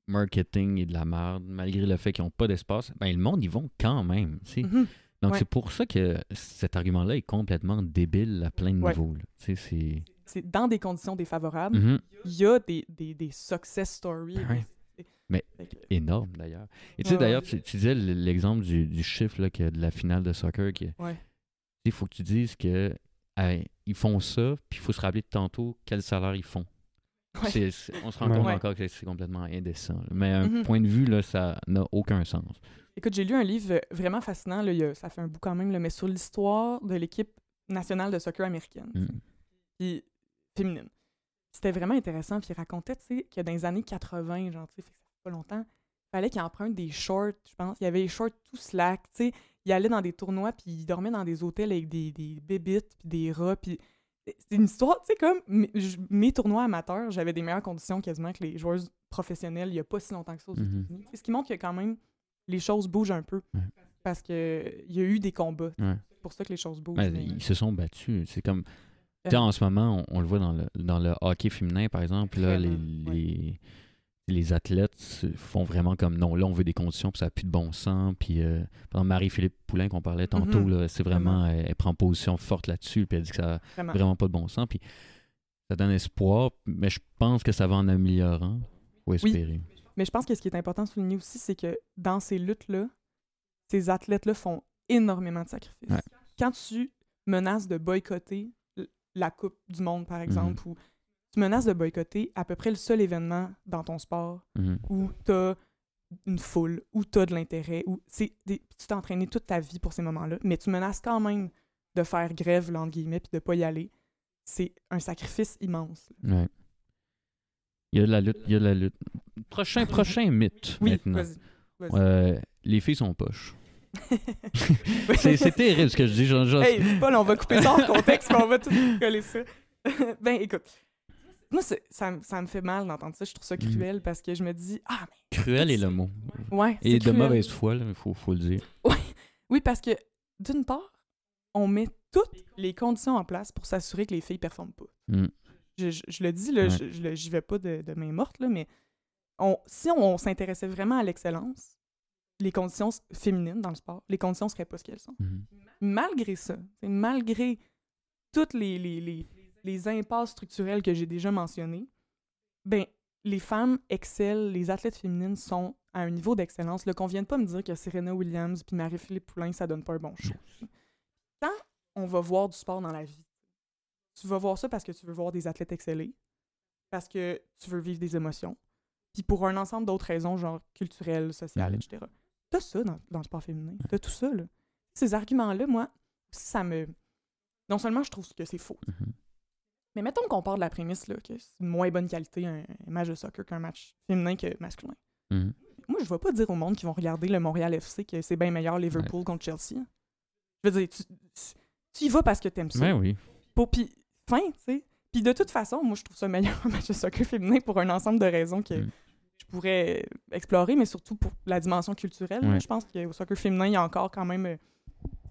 marketing est de la merde, malgré le fait qu'ils n'ont pas d'espace, ben le monde, ils vont quand même. tu sais. Mhm. Donc, Ouais. c'est pour ça que cet argument-là est complètement débile à plein de Ouais. niveaux. là. Tu sais, c'est. Dans des conditions défavorables. Mhm. Il y a des, des, des success stories. Ben ouais. Mais- que- Énorme, d'ailleurs. Et tu sais, d'ailleurs, tu, tu disais l'exemple du, du chiffre là, que de la finale de soccer. qui- Ouais. Il faut que tu dises que hey, ils font ça, puis il faut se rappeler de tantôt quel salaire ils font. Ouais. On se rend compte Ouais. encore que c'est complètement indécent. là. Mais un Mhm. point de vue, là, ça n'a aucun sens. Écoute, j'ai lu un livre vraiment fascinant, là, il y a- ça fait un bout quand même, là, mais sur l'histoire de l'équipe nationale de soccer américaine, Mm. puis féminine. C'était vraiment intéressant, puis il racontait, tu sais, que dans les années 80, genre, tu sais, fait que ça fait pas longtemps, il fallait qu'il emprunte des shorts, je pense. Il y avait les shorts tout slack, tu sais. Il allait dans des tournois, puis il dormait dans des hôtels avec des, des bébites, puis des rats, puis c'est une histoire, tu sais, comme mes, tournois amateurs, j'avais des meilleures conditions quasiment que les joueurs professionnels il y a pas si longtemps que ça aux Mhm. États-Unis. Ce qui montre que quand même, les choses bougent un peu. Ouais. Parce que il y a eu des combats. Ouais. C'est pour ça que les choses bougent. Ouais, mais- ils se sont battus. C'est comme. Tu sais, en ce moment, on, on le voit dans le, dans le hockey féminin, par exemple. Là, les, les athlètes se font vraiment comme non, là, on veut des conditions, puis ça n'a plus de bon sens. Puis, euh, Marie-Philippe Poulain, qu'on parlait tantôt, Mhm. là, c'est vraiment. Elle, elle prend position forte là-dessus, puis elle dit que ça n'a Vraiment. vraiment pas de bon sens. Puis, ça donne espoir, mais je pense que ça va en améliorant. Faut espérer. Mais je pense que ce qui est important de souligner aussi, c'est que dans ces luttes-là, ces athlètes-là font énormément de sacrifices. Ouais. Quand tu menaces de boycotter la Coupe du Monde, par exemple, ou tu menaces de boycotter à peu près le seul événement dans ton sport Mhm. où tu as une foule, où tu as de l'intérêt, où c'est des- tu t'es entraîné toute ta vie pour ces moments-là, mais tu menaces quand même de faire grève, là, entre guillemets, puis de pas y aller. C'est un sacrifice immense. Ouais. Il y a de la lutte, il y a de la lutte. Prochain, prochain mythe Oui, maintenant. vas-y. vas-y. Euh, les filles sont poches. C'est c'est terrible ce que je dis. Genre, genre- Hey, Paul, on va couper ça en contexte, puis on va tout coller ça. ben, écoute, moi, ça, me- ça me fait mal d'entendre ça. Je trouve ça Mhm. cruel parce que je me dis, ah, cruel est le mot. mais ouais. Et de cruel. mauvaise foi, il faut, faut le dire. Oui, parce que, d'une part, on met toutes les conditions en place pour s'assurer que les filles performent pas. Mm. Je, je- je le dis, là, Ouais. je, j'y vais pas de, de main morte, là, mais on, si on, s'intéressait vraiment à l'excellence, les conditions féminines dans le sport, les conditions seraient pas ce qu'elles sont. Mhm. malgré ça, c'est malgré toutes les, les, les, les impasses structurelles que j'ai déjà mentionnées, ben, les femmes excellent, les athlètes féminines sont à un niveau d'excellence. Là, qu'on vienne pas me dire que Serena Williams puis Marie-Philippe Poulain, ça donne pas un bon show. Quand on va voir du sport dans la vie, tu vas voir ça parce que tu veux voir des athlètes exceller, parce que tu veux vivre des émotions, puis pour un ensemble d'autres raisons, genre culturelles, sociales, etc. T'as ça dans, dans le sport féminin. T'as tout ça, là. Ces arguments-là, moi, ça me... Non seulement je trouve que c'est faux, Mhm. Mais mettons qu'on part de la prémisse là, que c'est une moins bonne qualité un, un match de soccer qu'un match féminin que masculin. Mhm. Moi, je vais pas dire au monde qui vont regarder le Montréal FC que c'est bien meilleur Liverpool contre Chelsea. Je veux dire, tu, tu y vas parce que t'aimes ça. Ben oui. Pour, puis, fin, tu sais. Puis de toute façon, moi, je trouve ça meilleur un match de soccer féminin pour un ensemble de raisons que Mm. je pourrais explorer, mais surtout pour la dimension culturelle. Ouais. Je pense qu'au soccer féminin, il y a encore quand même euh,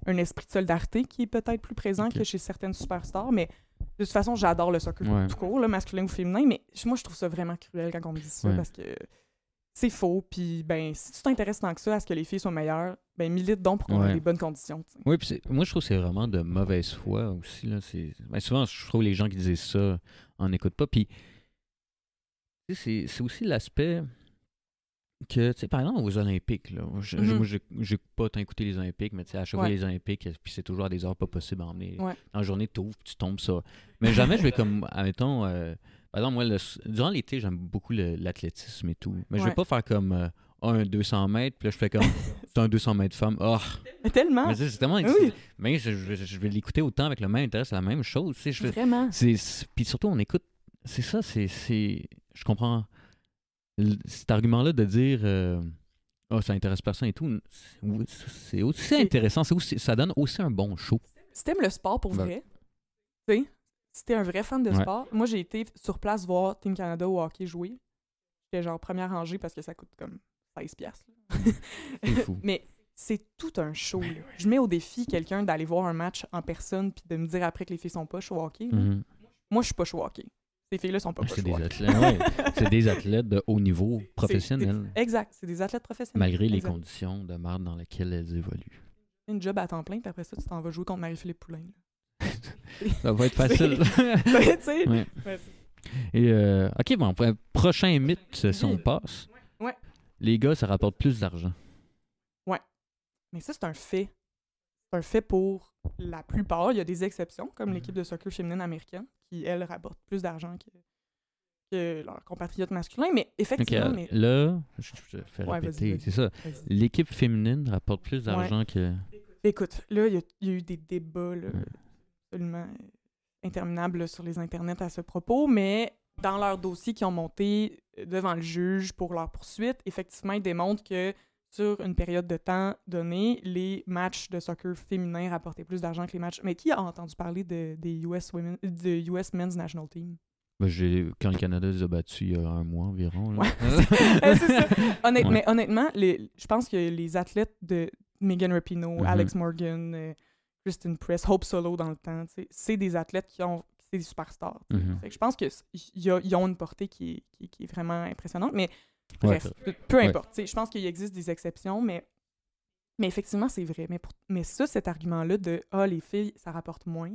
un esprit de solidarité qui est peut-être plus présent que chez certaines superstars, mais de toute façon, j'adore le soccer Ouais. tout court, là, masculin ou féminin, mais moi, je trouve ça vraiment cruel quand on me dit ça Ouais. parce que c'est faux. Puis, ben, si tu t'intéresses tant que ça à ce que les filles soient meilleures, ben, milite donc pour qu'on ait des bonnes conditions. Oui, puis moi, je trouve que c'est vraiment de mauvaise foi aussi. Là. Ben, souvent, je trouve que les gens qui disent ça en écoutent pas. Puis, c'est aussi l'aspect que, tu sais, par exemple, aux Olympiques, là, je, Mhm. moi, j'ai pas tant écouté les Olympiques, mais tu sais, à chaque fois les Olympiques, puis c'est toujours à des heures pas possibles à emmener. Ouais. En journée, tu tu tombes ça. Mais jamais je vais comme, admettons, euh, par exemple, moi, le- durant l'été, j'aime beaucoup l'athlétisme et tout. Mais je vais pas faire comme euh, Ah, un 200 mètres, puis là, je fais comme c'est un 200 mètres femme. Oh, tellement! c'est tellement. Oui. Mais je, je- je vais l'écouter autant avec le même intérêt, c'est la même chose. tu sais, Vraiment. puis surtout, on écoute. C'est ça, c'est, c'est. Je comprends. Cet argument-là de dire. euh, Ah, ça intéresse personne et tout. c'est- aussi intéressant. C'est aussi, ça donne aussi un bon show. Si t'aimes le sport pour Ben. vrai, tu sais, si t'es un vrai fan de Ouais. sport, moi j'ai été sur place voir Team Canada au hockey jouer. J'étais genre première rangée parce que ça coûte comme 16 piastres. là. C'est fou. Mais c'est tout un show. là. Je mets au défi quelqu'un d'aller voir un match en personne puis de me dire après que les filles sont pas au hockey. Mhm. Moi, je suis pas au hockey. Ces filles-là sont pas C'est des, ouais. c'est des athlètes de haut niveau professionnel, Exact, c'est des athlètes professionnels. malgré les Exact. conditions de merde dans lesquelles elles évoluent. Une job à temps plein, puis après ça, tu t'en vas jouer contre Marie-Philippe Poulain. Ça va être facile. Ouais. ouais, Et euh, ok, bon, prochain mythe, si on passe. Ouais. Les gars, ça rapporte plus d'argent. Mais ça, c'est un fait. C'est un fait pour la plupart. Il y a des exceptions, Mm. comme l'équipe de soccer féminine américaine, qui, elle, rapporte plus d'argent que, que leurs compatriotes masculins, mais effectivement, mais... Là, je je fais Ouais, répéter, c'est ça. L'équipe féminine rapporte plus d'argent que. Écoute, là, il y, a- il y a eu des débats là, Ouais. absolument euh, interminables là, sur les internets à ce propos, mais dans leur dossier qui ont monté euh, devant le juge pour leur poursuite, effectivement, ils démontrent que sur une période de temps donnée, les matchs de soccer féminin rapportaient plus d'argent que les matchs. Mais qui a entendu parler de, des US, women, de US Men's National Team? Ben, j'ai- quand le Canada les a battus il y a un mois environ. Ouais. C'est ça. Honnête- Ouais. Mais honnêtement, les, je pense que les athlètes de Megan Rapinoe, Mhm. Alex Morgan, euh, Kristen Press, Hope Solo dans le temps, c'est des athlètes qui ont. C'est des superstars. Mhm. Que je pense qu'ils ont une portée qui est, qui, qui est vraiment impressionnante. Mais bref, peu, importe. tu sais, Je pense qu'il existe des exceptions, mais, mais effectivement, c'est vrai. Mais, pour- mais ça, cet argument-là de Ah, les filles, ça rapporte moins,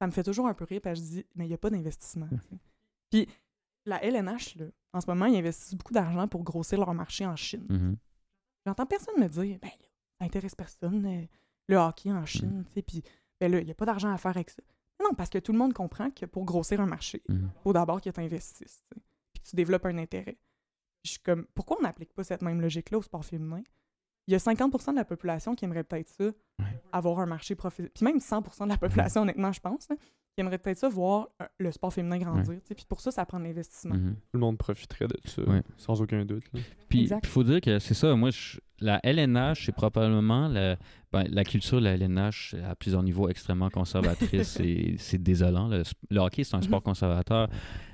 ça me fait toujours un peu rire parce que je dis Mais il n'y a pas d'investissement. Puis la LNH, là, en ce moment, ils investissent beaucoup d'argent pour grossir leur marché en Chine. Mhm. J'entends personne me dire, ben là, ça intéresse personne, euh, le hockey en Chine, tu sais, puis ben là, il n'y a pas d'argent à faire avec ça. Mais non, parce que tout le monde comprend que pour grossir un marché, il Mhm. faut d'abord que tu investisses, tu sais, puis que tu développes un intérêt. Je suis comme, pourquoi on n'applique pas cette même logique-là au sport féminin? Il y a 50% de la population qui aimerait peut-être ça, avoir un marché professionnel. Puis même 100% de la population, honnêtement, je pense, là, qui aimerait peut-être ça voir euh, le sport féminin grandir. Puis pour ça, ça prend de l'investissement. Mhm. Tout le monde profiterait de ça, Ouais. sans aucun doute. Puis il faut dire que c'est ça, moi, je- la LNH, c'est probablement la, ben, la culture de la LNH à plusieurs niveaux extrêmement conservatrice et c'est désolant. Le, hockey, c'est un sport Mhm. conservateur,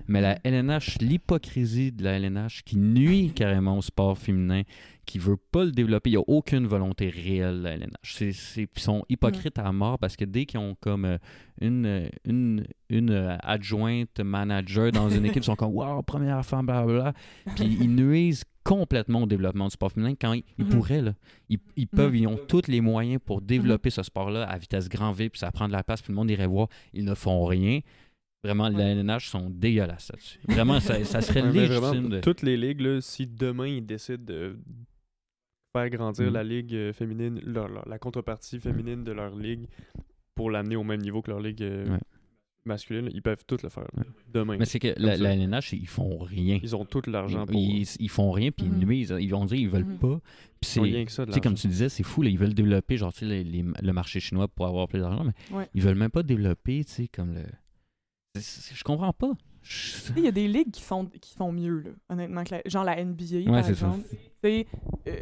mais la LNH, l'hypocrisie de la LNH qui nuit carrément au sport féminin, qui veut pas le développer, il n'y a aucune volonté réelle de la LNH. Ils sont hypocrites à mort parce que dès qu'ils ont comme euh, une, euh, une, une euh, adjointe manager dans une équipe, ils sont comme Wow, première femme, blablabla. Puis ils nuisent complètement au développement du sport féminin quand ils, ils Mhm. pourraient. Là. Ils, ils peuvent, Mhm. ils ont tous les moyens pour développer ce sport-là à vitesse grand V, puis ça prend de la place, puis le monde irait voir. Ils ne font rien. Vraiment, les LNH sont dégueulasses là-dessus. Vraiment, ça, ça serait Ouais, légitime vraiment, de. Toutes les ligues, là, si demain ils décident de faire grandir Mhm. la ligue euh, féminine, leur- leur- la contrepartie féminine de leur ligue pour l'amener au même niveau que leur ligue euh, Ouais. Masculine, ils peuvent tout le faire. là, Demain. Mais c'est que la, la LNH, ils font rien. Ils ont tout l'argent pour. Ils, ils font rien, puis Mhm. ils nuisent. Ils vont dire ils veulent Mhm. pas. Puis Ils ont c'est. rien que ça de Tu sais, comme l'argent. tu disais, c'est fou, là, ils veulent développer genre, tu sais, les- les- le marché chinois pour avoir plus d'argent, mais Ouais. ils veulent même pas développer, tu sais, comme le. c'est- c'est- Je comprends pas. Je- Tu sais, Il y a des ligues qui font, qui font mieux, là, honnêtement, que la- genre la NBA, Ouais, par c'est ça. exemple. Tu sais, euh,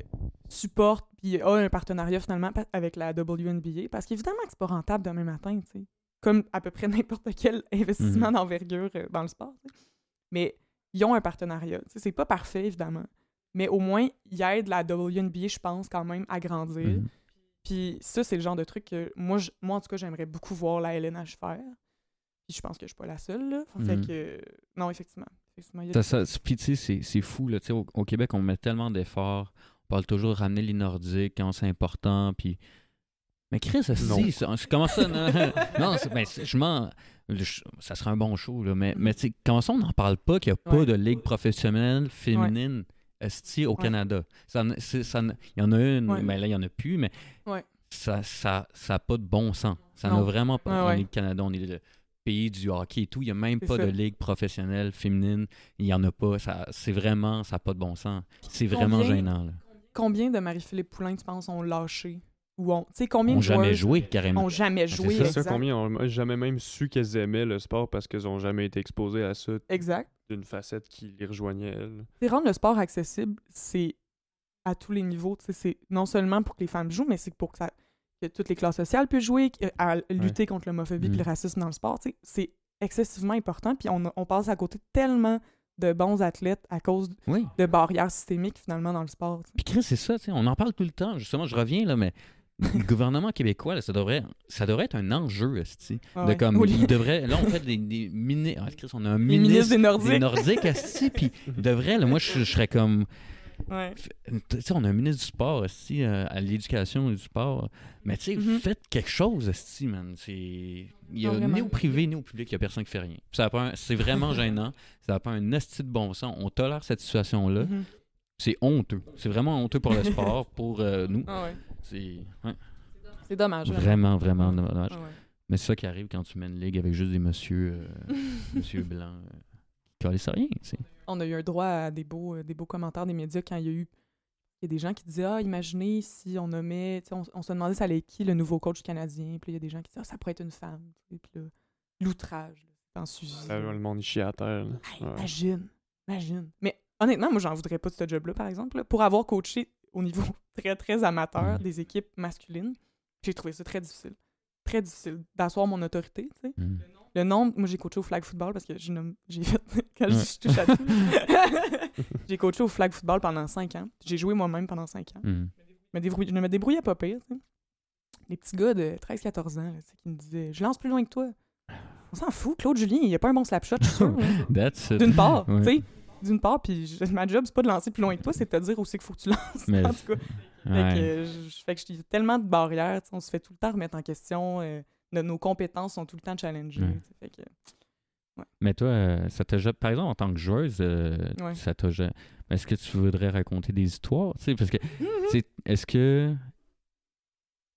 supporte puis a un partenariat finalement pa- avec la WNBA parce qu'évidemment que c'est pas rentable demain matin, tu sais. Comme à peu près n'importe quel investissement Mhm. d'envergure euh, dans le sport. Mais ils ont un partenariat. C'est pas parfait, évidemment. Mais au moins, ils aident la WNBA, je pense, quand même, à grandir. Mhm. Puis ça, c'est le genre de truc que moi, je- moi en tout cas, j'aimerais beaucoup voir la LNH faire. Puis je pense que je suis pas la seule, là. Fait Mhm. que... Non, effectivement. Ça, ça- puis tu sais, c'est- fou. Là, au, au Québec, on met tellement d'efforts. On parle toujours de ramener les Nordiques quand c'est important. Puis... Mais Chris, ça, si, ça- comment ça? Non, non ben, je m'en. je- Ça serait un bon show, là, mais, mais tu sais, comment ça, on n'en parle pas qu'il n'y a pas Ouais. de ligue professionnelle féminine esti, au Ouais. Canada? Ça, c'est- ça il y en a une, Ouais. mais là, il n'y en a plus, mais Ouais. ça n'a ça, ça a pas de bon sens. Ça n'a vraiment pas. Ouais, on ouais. est le Canada, on est le pays du hockey et tout. Il n'y a même C'est pas ça. de ligue professionnelle féminine. Il n'y en a pas. Ça, c'est vraiment, ça n'a pas de bon sens. C'est vraiment gênant. Là. Combien de Marie-Philippe Poulain, tu penses, ont lâché? Ou ont... Tu sais, combien Ils n'ont de jamais joué, carrément. ont jamais c'est joué? ça. C'est ça, exact. combien ont jamais même su qu'elles aimaient le sport parce qu'elles ont jamais été exposées à ça Exact. d'une facette qui les rejoignait elles. C'est rendre le sport accessible, c'est à tous les niveaux. tu sais, C'est non seulement pour que les femmes jouent, mais c'est pour que, ça, que toutes les classes sociales puissent jouer, à lutter contre l'homophobie et le racisme dans le sport. tu sais. C'est excessivement important. Puis on, passe à côté tellement de bons athlètes à cause Oui. de barrières systémiques finalement dans le sport. Puis Chris, c'est ça, tu sais, on en parle tout le temps. Justement, je reviens là, mais le gouvernement québécois, là, ça, devrait, ça devrait être un enjeu, esti. Ah de comme, Oui. il devrait, là, on fait des, des mini- ah, on a un ministre des Nordiques. des Nordiques, esti, puis il devrait, là, moi, je, je serais comme, Ouais. tu sais, on a un ministre du sport, esti, euh, à l'éducation et du sport, mais tu sais, Mhm. faites quelque chose, esti, man. Il y a Non, ni au privé ni au public, il y a personne qui fait rien. C'est vraiment gênant, ça n'a pas un esti de bon sens. On tolère cette situation-là, Mhm. C'est honteux. C'est vraiment honteux pour le sport, pour euh, nous. Ah ouais. C'est ouais, C'est dommage. vraiment, vraiment dommage. Ah ouais. Mais c'est ça qui arrive quand tu mènes une ligue avec juste des messieurs, euh, messieurs blancs euh, qui calisse rien. tu sais. On a eu un droit à des beaux, euh, des beaux commentaires des médias quand il y a eu. Il y a des gens qui disaient Ah, imaginez si on nommait. tu sais, On, on se demandait ça allait être qui le nouveau coach canadien. Puis là, il y a des gens qui disaient Ah, ça pourrait être une femme. sais, Puis là, l'outrage, sujet. Ah, le monde à terre. là. Hey, Ouais. Imagine, imagine. Mais honnêtement, moi, j'en voudrais pas de ce job-là, par exemple. là. Pour avoir coaché au niveau très, très amateur Mhm. des équipes masculines, j'ai trouvé ça très difficile. Très difficile d'asseoir mon autorité, tu sais. Mm. Le nombre, moi, j'ai coaché au flag football parce que j'ai fait, quand je touche à tout. j'ai coaché au flag football pendant cinq ans. J'ai joué moi-même pendant cinq ans. Mm. Je me débrouille- je me débrouillais pas pire, tu sais. Les petits gars de 13-14 ans, là, qui me disaient Je lance plus loin que toi. On s'en fout, Claude Julien, il a pas un bon slap shot, je suis sûr. là. That's it. D'une part, Ouais. tu sais. D'une part, puis ma job, c'est pas de lancer plus loin que toi, c'est de te dire aussi qu'il faut que tu lances. Mais- en tout cas. Fait que, je- fait que je- tellement de barrières, on se fait tout le temps remettre en question. euh, nos, nos compétences sont tout le temps challengées. Ouais. fait que- Mais toi, euh, ça t'a par exemple, en tant que joueuse, euh, ça t'a Est-ce que tu voudrais raconter des histoires? Tu sais, parce que, Mhm. sais, est-ce que.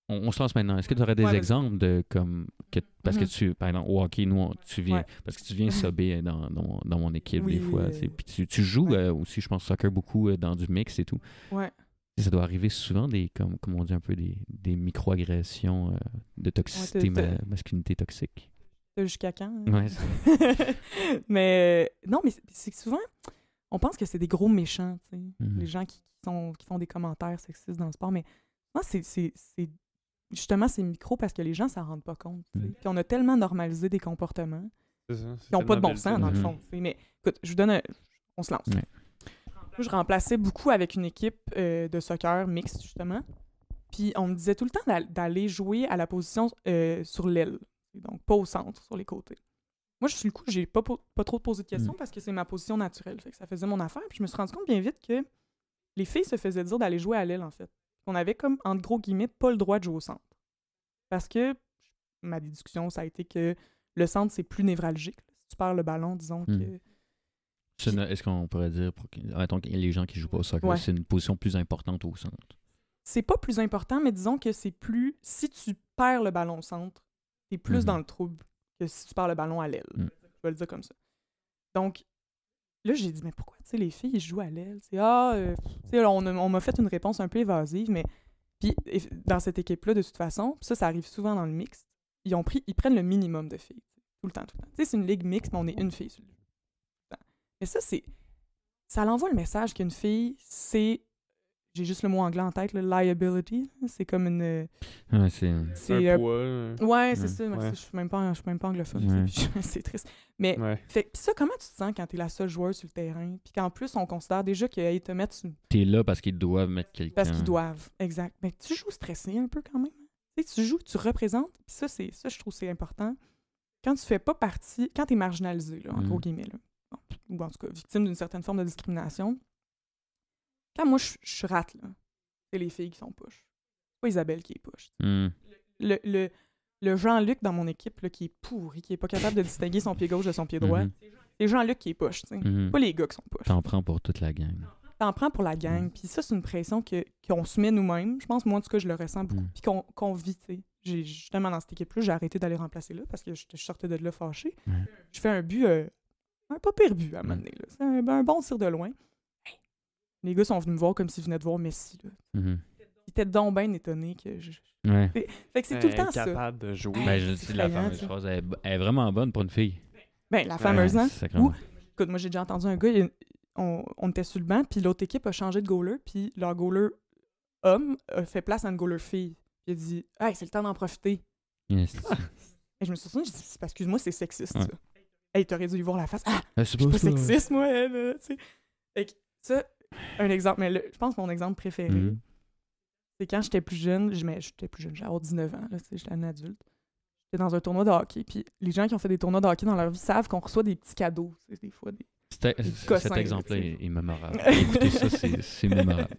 On, on se lance maintenant. Est-ce que tu aurais des Ouais, exemples de comme. Que, parce que tu, par exemple, au hockey, nous, on- tu viens. Ouais. Parce que tu viens subber dans, dans, mon, dans mon équipe des fois. euh, Puis tu, tu joues ouais. euh, aussi, je pense, soccer beaucoup euh, dans du mix et tout. Ouais. Ça doit arriver souvent des, comme, comme on dit un peu, des, des micro-agressions euh, de toxicité, ma- masculinité toxique. Jusqu'à quand? hein? Ouais, mais non, mais c'est- souvent, on pense que c'est des gros méchants, tu sais. Mhm. Les gens qui, qui sont, qui font des commentaires sexistes dans le sport. Mais moi, c'est c'est- c'est justement ces micros parce que les gens s'en rendent pas compte. Mhm. Puis on a tellement normalisé des comportements C'est c'est qui n'ont pas de bon sens, dans le fond. sais. Mais écoute, je vous donne un... On se lance. Ouais. Je remplaçais beaucoup avec une équipe euh, de soccer mixte, justement. Puis on me disait tout le temps d'al- d'aller jouer à la position euh, sur l'aile. Donc pas au centre, sur les côtés. Moi, je suis le coup, j'ai pas, pas trop posé de questions parce que c'est ma position naturelle. Fait que ça faisait mon affaire. Puis je me suis rendu compte bien vite que les filles se faisaient dire d'aller jouer à l'aile, en fait. On avait comme, entre gros guillemets, pas le droit de jouer au centre. Parce que ma déduction, ça a été que le centre, c'est plus névralgique. Si tu perds le ballon, disons Hmm. que. Est-ce qu'on pourrait dire, pour mettons les gens qui jouent pas au soccer, Ouais. c'est une position plus importante au centre? c'est pas plus important, mais disons que c'est plus. Si tu perds le ballon au centre, t'es plus Mhm. dans le trouble que si tu perds le ballon à l'aile. Mm. Je vais le dire comme ça. Donc, là, j'ai dit, mais pourquoi, tu sais, les filles, ils jouent à l'aile? Ah, euh, on, on m'a fait une réponse un peu évasive, mais. Puis, dans cette équipe-là, de toute façon, ça, ça arrive souvent dans le mixte, ils, ont pris, ils prennent le minimum de filles. Tout le temps, tout le temps. Tu sais, c'est une ligue mixte, mais on est une fille. Mais ça, c'est. Ça l'envoie le message qu'une fille, c'est. J'ai juste le mot anglais en tête, le liability. C'est comme une. euh, Ouais, c'est... C'est. un euh, poids. euh, Ouais, c'est ça. Ouais. Je suis même pas, je suis même pas anglophone. C'est triste. Mais Ouais. fait, puis ça, comment tu te sens quand t'es la seule joueuse sur le terrain? Puis qu'en plus, on considère déjà qu'ils te mettent sur- T'es là parce qu'ils doivent mettre quelqu'un. parce qu'ils doivent. Exact. Mais tu joues stressé un peu quand même. hein. Tu sais, tu joues, tu représentes. Puis ça, c'est ça, je trouve que c'est important. Quand tu fais pas partie, quand t'es marginalisé, là, en Mm. gros guillemets, là, bon, ou en tout cas victime d'une certaine forme de discrimination, quand moi je, je rate, là, c'est les filles qui sont push. C'est pas Isabelle qui est push. Hmm. Le, le, le Jean-Luc dans mon équipe là, qui est pourri, qui est pas capable de distinguer son pied gauche de son pied droit, Mhm. c'est Jean-Luc qui est push. Mhm. Pas les gars qui sont push. T'en prends pour toute la gang. T'en prends pour la gang. Mm. Puis ça, c'est une pression qu'on se met nous-mêmes. Je pense, moi, en tout cas, je le ressens beaucoup. Puis qu'on vit, tu sais. J'ai- Justement, dans cette équipe-là, j'ai arrêté d'aller remplacer là parce que je, je sortais de là fâché. Je fais un but, euh, un pas pire but à un moment donné. C'est un, un bon tir de loin. Les gars sont venus me voir comme s'ils venaient de voir Messi. Là. Mhm. Ils étaient donc bien étonnés que je... Ouais. Fait que c'est tout le temps ça. Incapable de jouer. Ben, je dis, la fameuse phrase, elle, est- elle est vraiment bonne pour une fille. Ben, la fameuse, Ouais, hein? sacrément. Écoute, moi, j'ai déjà entendu un gars, il- on, on était sur le banc, puis l'autre équipe a changé de goaler, puis leur goaler homme a fait place à une goaler fille. Puis il a dit Hey, c'est le temps d'en profiter. Yes. Et je me suis souvenu, j'ai dit excuse-moi, c'est sexiste, Ouais. ça. Hey, t'aurais dû y voir la face. Ah, Ah, c'est pas ça. sexiste, moi, elle, tu sais. Fait que ça, un exemple, mais le- je pense que mon exemple préféré, Mhm. c'est quand j'étais plus jeune, je- j'étais plus jeune, j'avais 19 ans, là, j'étais un adulte. J'étais dans un tournoi de hockey, puis les gens qui ont fait des tournois de hockey dans leur vie savent qu'on reçoit des petits cadeaux, des fois, des Cet cossins, exemple-là est, est mémorable. Écoutez ça, c'est mémorable.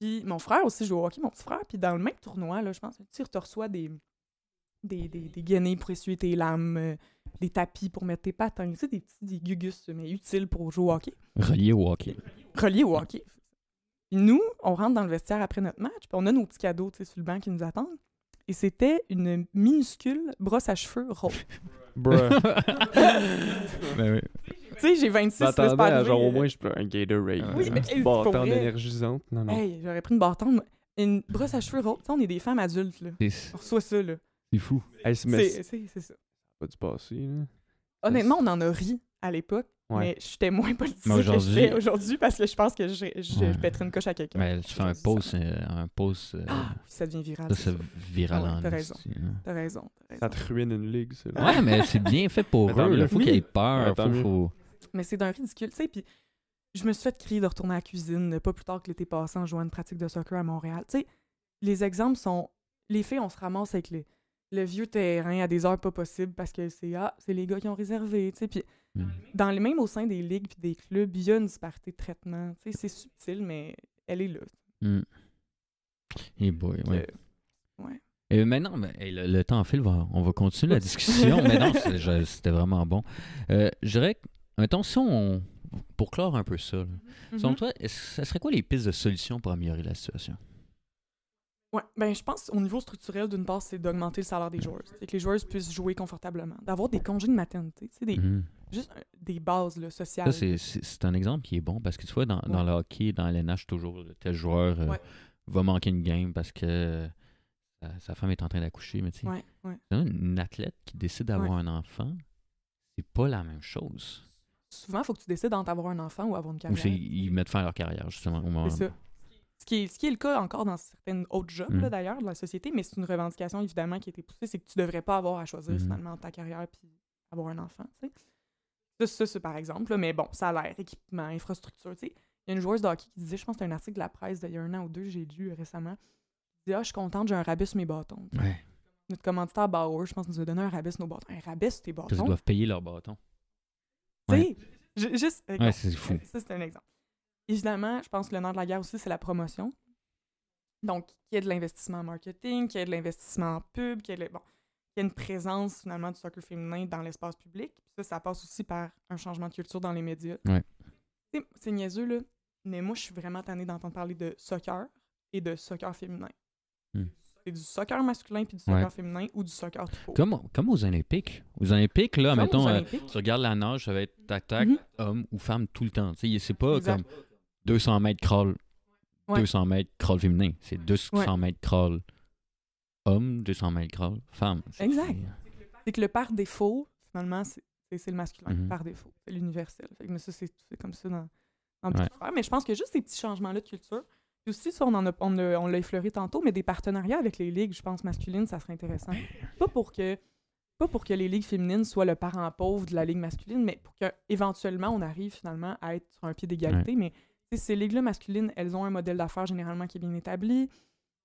Puis mon frère aussi joue au hockey, mon petit frère. Puis dans le même tournoi, là, je pense, tu reçois des, des, des, des gainés pour essuyer tes lames, euh, des tapis pour mettre tes patins, tu sais, des petits des gugus, mais utiles pour jouer au hockey, Relié au hockey. reliés au hockey. Puis nous, on rentre dans le vestiaire après notre match, puis on a nos petits cadeaux, tu sais, sur le banc qui nous attendent. Et c'était une minuscule brosse à cheveux rose. Bruh. Ben oui. Tu sais, j'ai 26, là, c'est pas à genre au moins je peux un Gatorade. Oui, une mais, bâtonne vrai. énergisante. Non, non. Hey, j'aurais pris une bâtonne. Une brosse à cheveux rose. Tu sais, on est des femmes adultes, là. On reçoit ça, là. C'est fou. Hey, c'est- C'est c'est- c'est ça. pas du passé, là. Honnêtement, on en a ri à l'époque, Ouais. mais j'étais moins politique Mais que aujourd'hui- je fais aujourd'hui parce que je pense que je, je, Ouais. je pèterais une coche à quelqu'un. Mais tu fais un ça- euh, un post, euh, Ah, ça devient viral. ça, c'est viral ouais, en t'as raison. T'as raison. t'as raison. Ça te ruine une ligue, ça. Ouais, mais c'est bien fait pour eux. Là. Faut Oui. qu'ils aient peur. Faut, faut- Mais c'est d'un ridicule, tu sais. Puis je me suis fait crier de retourner à la cuisine, pas plus tard que l'été passé en jouant à une pratique de soccer à Montréal. Tu sais, les exemples sont. Les filles, on se ramasse avec les, le vieux terrain à des heures pas possibles parce que c'est ah, c'est les gars qui ont réservé, tu sais. Puis Mm. dans les même au sein des ligues puis des clubs, il y a une disparité de traitement. Tu sais, c'est subtil, mais elle est là. Mm. Eh boy, Que- ouais. Et maintenant, ben, hey, le, le temps file, va- on va continuer la discussion. mais non, c'était vraiment bon. Euh, je dirais mettons, si on. Pour clore un peu ça, là, selon Mhm. toi, ça serait quoi les pistes de solutions pour améliorer la situation? Ouais, ben je pense au niveau structurel, d'une part, c'est d'augmenter le salaire des joueurs. C'est que les joueurs puissent jouer confortablement. D'avoir des congés de maternité, sais, des, Mhm. juste euh, des bases là, sociales. Ça, c'est- c'est c'est un exemple qui est bon parce que tu vois, dans, dans le hockey, dans l'NH, toujours, tel joueur euh, Ouais. va manquer une game parce que euh, sa, femme est en train d'accoucher. Mais tu sais, une athlète qui décide d'avoir un enfant, c'est pas la même chose. Souvent, il faut que tu décides entre avoir un enfant ou avoir une carrière. c'est ils mettent fin à leur carrière, justement. au moment- C'est ça. Ce qui, est, ce qui est le cas encore dans certaines autres jobs, Mm. d'ailleurs, de la société, mais c'est une revendication, évidemment, qui a été poussée, c'est que tu devrais pas avoir à choisir, Mhm. finalement, ta carrière puis avoir un enfant, tu sais. Ça, ça, c'est par exemple, là, mais bon, salaire, équipement, infrastructure, tu sais. Il y a une joueuse de hockey qui disait, je pense que c'est un article de la presse d'il y a un an ou deux, j'ai lu récemment, qui disait, ah, je suis contente, j'ai un rabais sur mes bâtons. Ouais. Notre commanditaire Bauer, je pense, nous a donné un rabais sur nos bâtons. Un rabais sur tes bâtons? doivent payer leur bâton. Tu sais, ju- juste. Ouais, regarde, c'est fou. Ça, c'est un exemple. Évidemment, je pense que le nerf de la guerre aussi, c'est la promotion. Donc, qu'il y ait de l'investissement en marketing, qu'il y ait de l'investissement en pub, qu'il y ait, le- bon, qu'il y ait une présence finalement du soccer féminin dans l'espace public. Puis ça, ça passe aussi par un changement de culture dans les médias. Ouais. C'est niaiseux, là, mais moi, je suis vraiment tannée d'entendre parler de soccer et de soccer féminin. Hmm. C'est du soccer masculin puis du soccer Ouais. féminin ou du soccer tout court. Comme, comme aux Olympiques. Aux Olympiques, là, Comme mettons, euh, tu regardes la nage, ça va être tac-tac, Mhm. homme ou femme tout le temps. C'est pas Exact. comme 200 mètres crawl, Ouais. 200 mètres crawl féminin. C'est 200 Ouais. mètres crawl homme, 200 mètres crawl femme. Exact. C'est que le par défaut, finalement, c'est le masculin, Mhm. par défaut. C'est l'universel. Mais ça, c'est comme ça dans, Ouais. Mais je pense que juste ces petits changements-là de culture, aussi, ça, on en a, on l'a effleuré tantôt, mais des partenariats avec les ligues, je pense, masculines, ça serait intéressant. Pas pour que pas pour que les ligues féminines soient le parent pauvre de la ligue masculine, mais pour qu'éventuellement, on arrive finalement à être sur un pied d'égalité. Mais ces ligues-là masculines, elles ont un modèle d'affaires généralement qui est bien établi.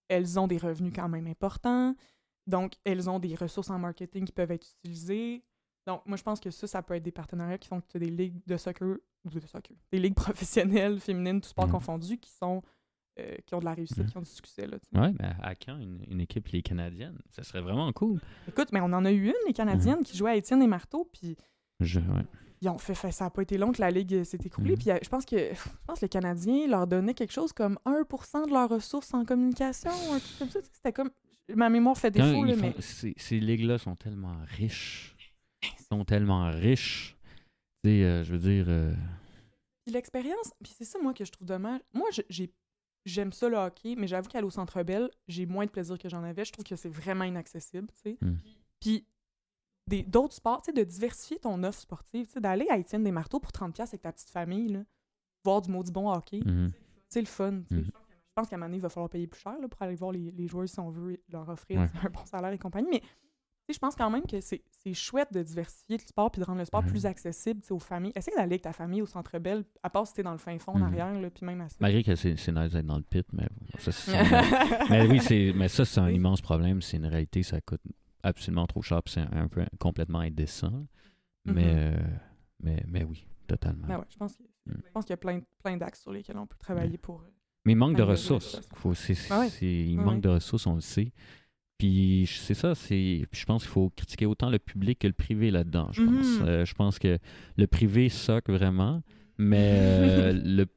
Elles ont des revenus quand même importants. Donc, elles ont des ressources en marketing qui peuvent être utilisées. Donc, moi, je pense que ça, ça peut être des partenariats qui font que tu as des ligues de soccer, ou de soccer, des ligues professionnelles, féminines, tout sport Mhm. confondu, qui sont euh, qui ont de la réussite, Mhm. qui ont du succès. Là. Ouais, mais à quand une, une équipe, les Canadiennes? Ça serait vraiment cool. Écoute, mais on en a eu une, les Canadiennes, qui jouaient à Étienne et Marteau, puis Je, ouais. Ils ont fait, fait- ça n'a pas été long que la Ligue s'est écroulée. Mhm. Puis euh, je pense que je pense que les Canadiens leur donnaient quelque chose comme 1% de leurs ressources en communication, un truc comme ça. C'était comme. Ma mémoire fait défaut, là, mais. ces, ces ligues-là sont tellement riches. Ils sont tellement riches. Tu sais, euh, je veux dire. euh, l'expérience, puis c'est ça, moi, que je trouve dommage. Moi, j'ai. J'aime ça le hockey, mais j'avoue qu'aller au Centre Bell, j'ai moins de plaisir que j'en avais. Je trouve que c'est vraiment inaccessible, tu sais. Hmm. Puis d'autres sports, de diversifier ton offre sportive, d'aller à Étienne des Marteaux pour 30$ avec ta petite famille, là, voir du maudit bon hockey, mhm. c'est le fun. Mhm. Je pense qu'à un moment donné, il va falloir payer plus cher là, pour aller voir les, les joueurs si on veut leur offrir Ouais. un bon salaire et compagnie. Mais je pense quand même que c'est chouette de diversifier le sport puis de rendre le sport Mhm. plus accessible aux familles. Essaye d'aller avec ta famille au centre Bell, à part si t'es dans le fin fond, en Mhm. arrière, là, puis même à ça. Malgré que c'est nice d'être dans le pit, mais bon, ça, c'est mais oui, mais ça, c'est un immense problème. C'est une réalité, ça coûte absolument trop cher, c'est un, peu complètement indécent. Mais, Mhm. euh, mais, mais oui, totalement. Ben ouais, je pense Mm. je pense qu'il y a plein, plein d'axes sur lesquels on peut travailler pour. euh, Mais il manque de la ressources. Ah ouais. c'est- il Ah manque de ressources, on le sait. Puis c'est ça, c'est. puis Je pense qu'il faut critiquer autant le public que le privé là-dedans. Je pense. Mhm. Euh, je pense que le privé soque vraiment, mais euh, le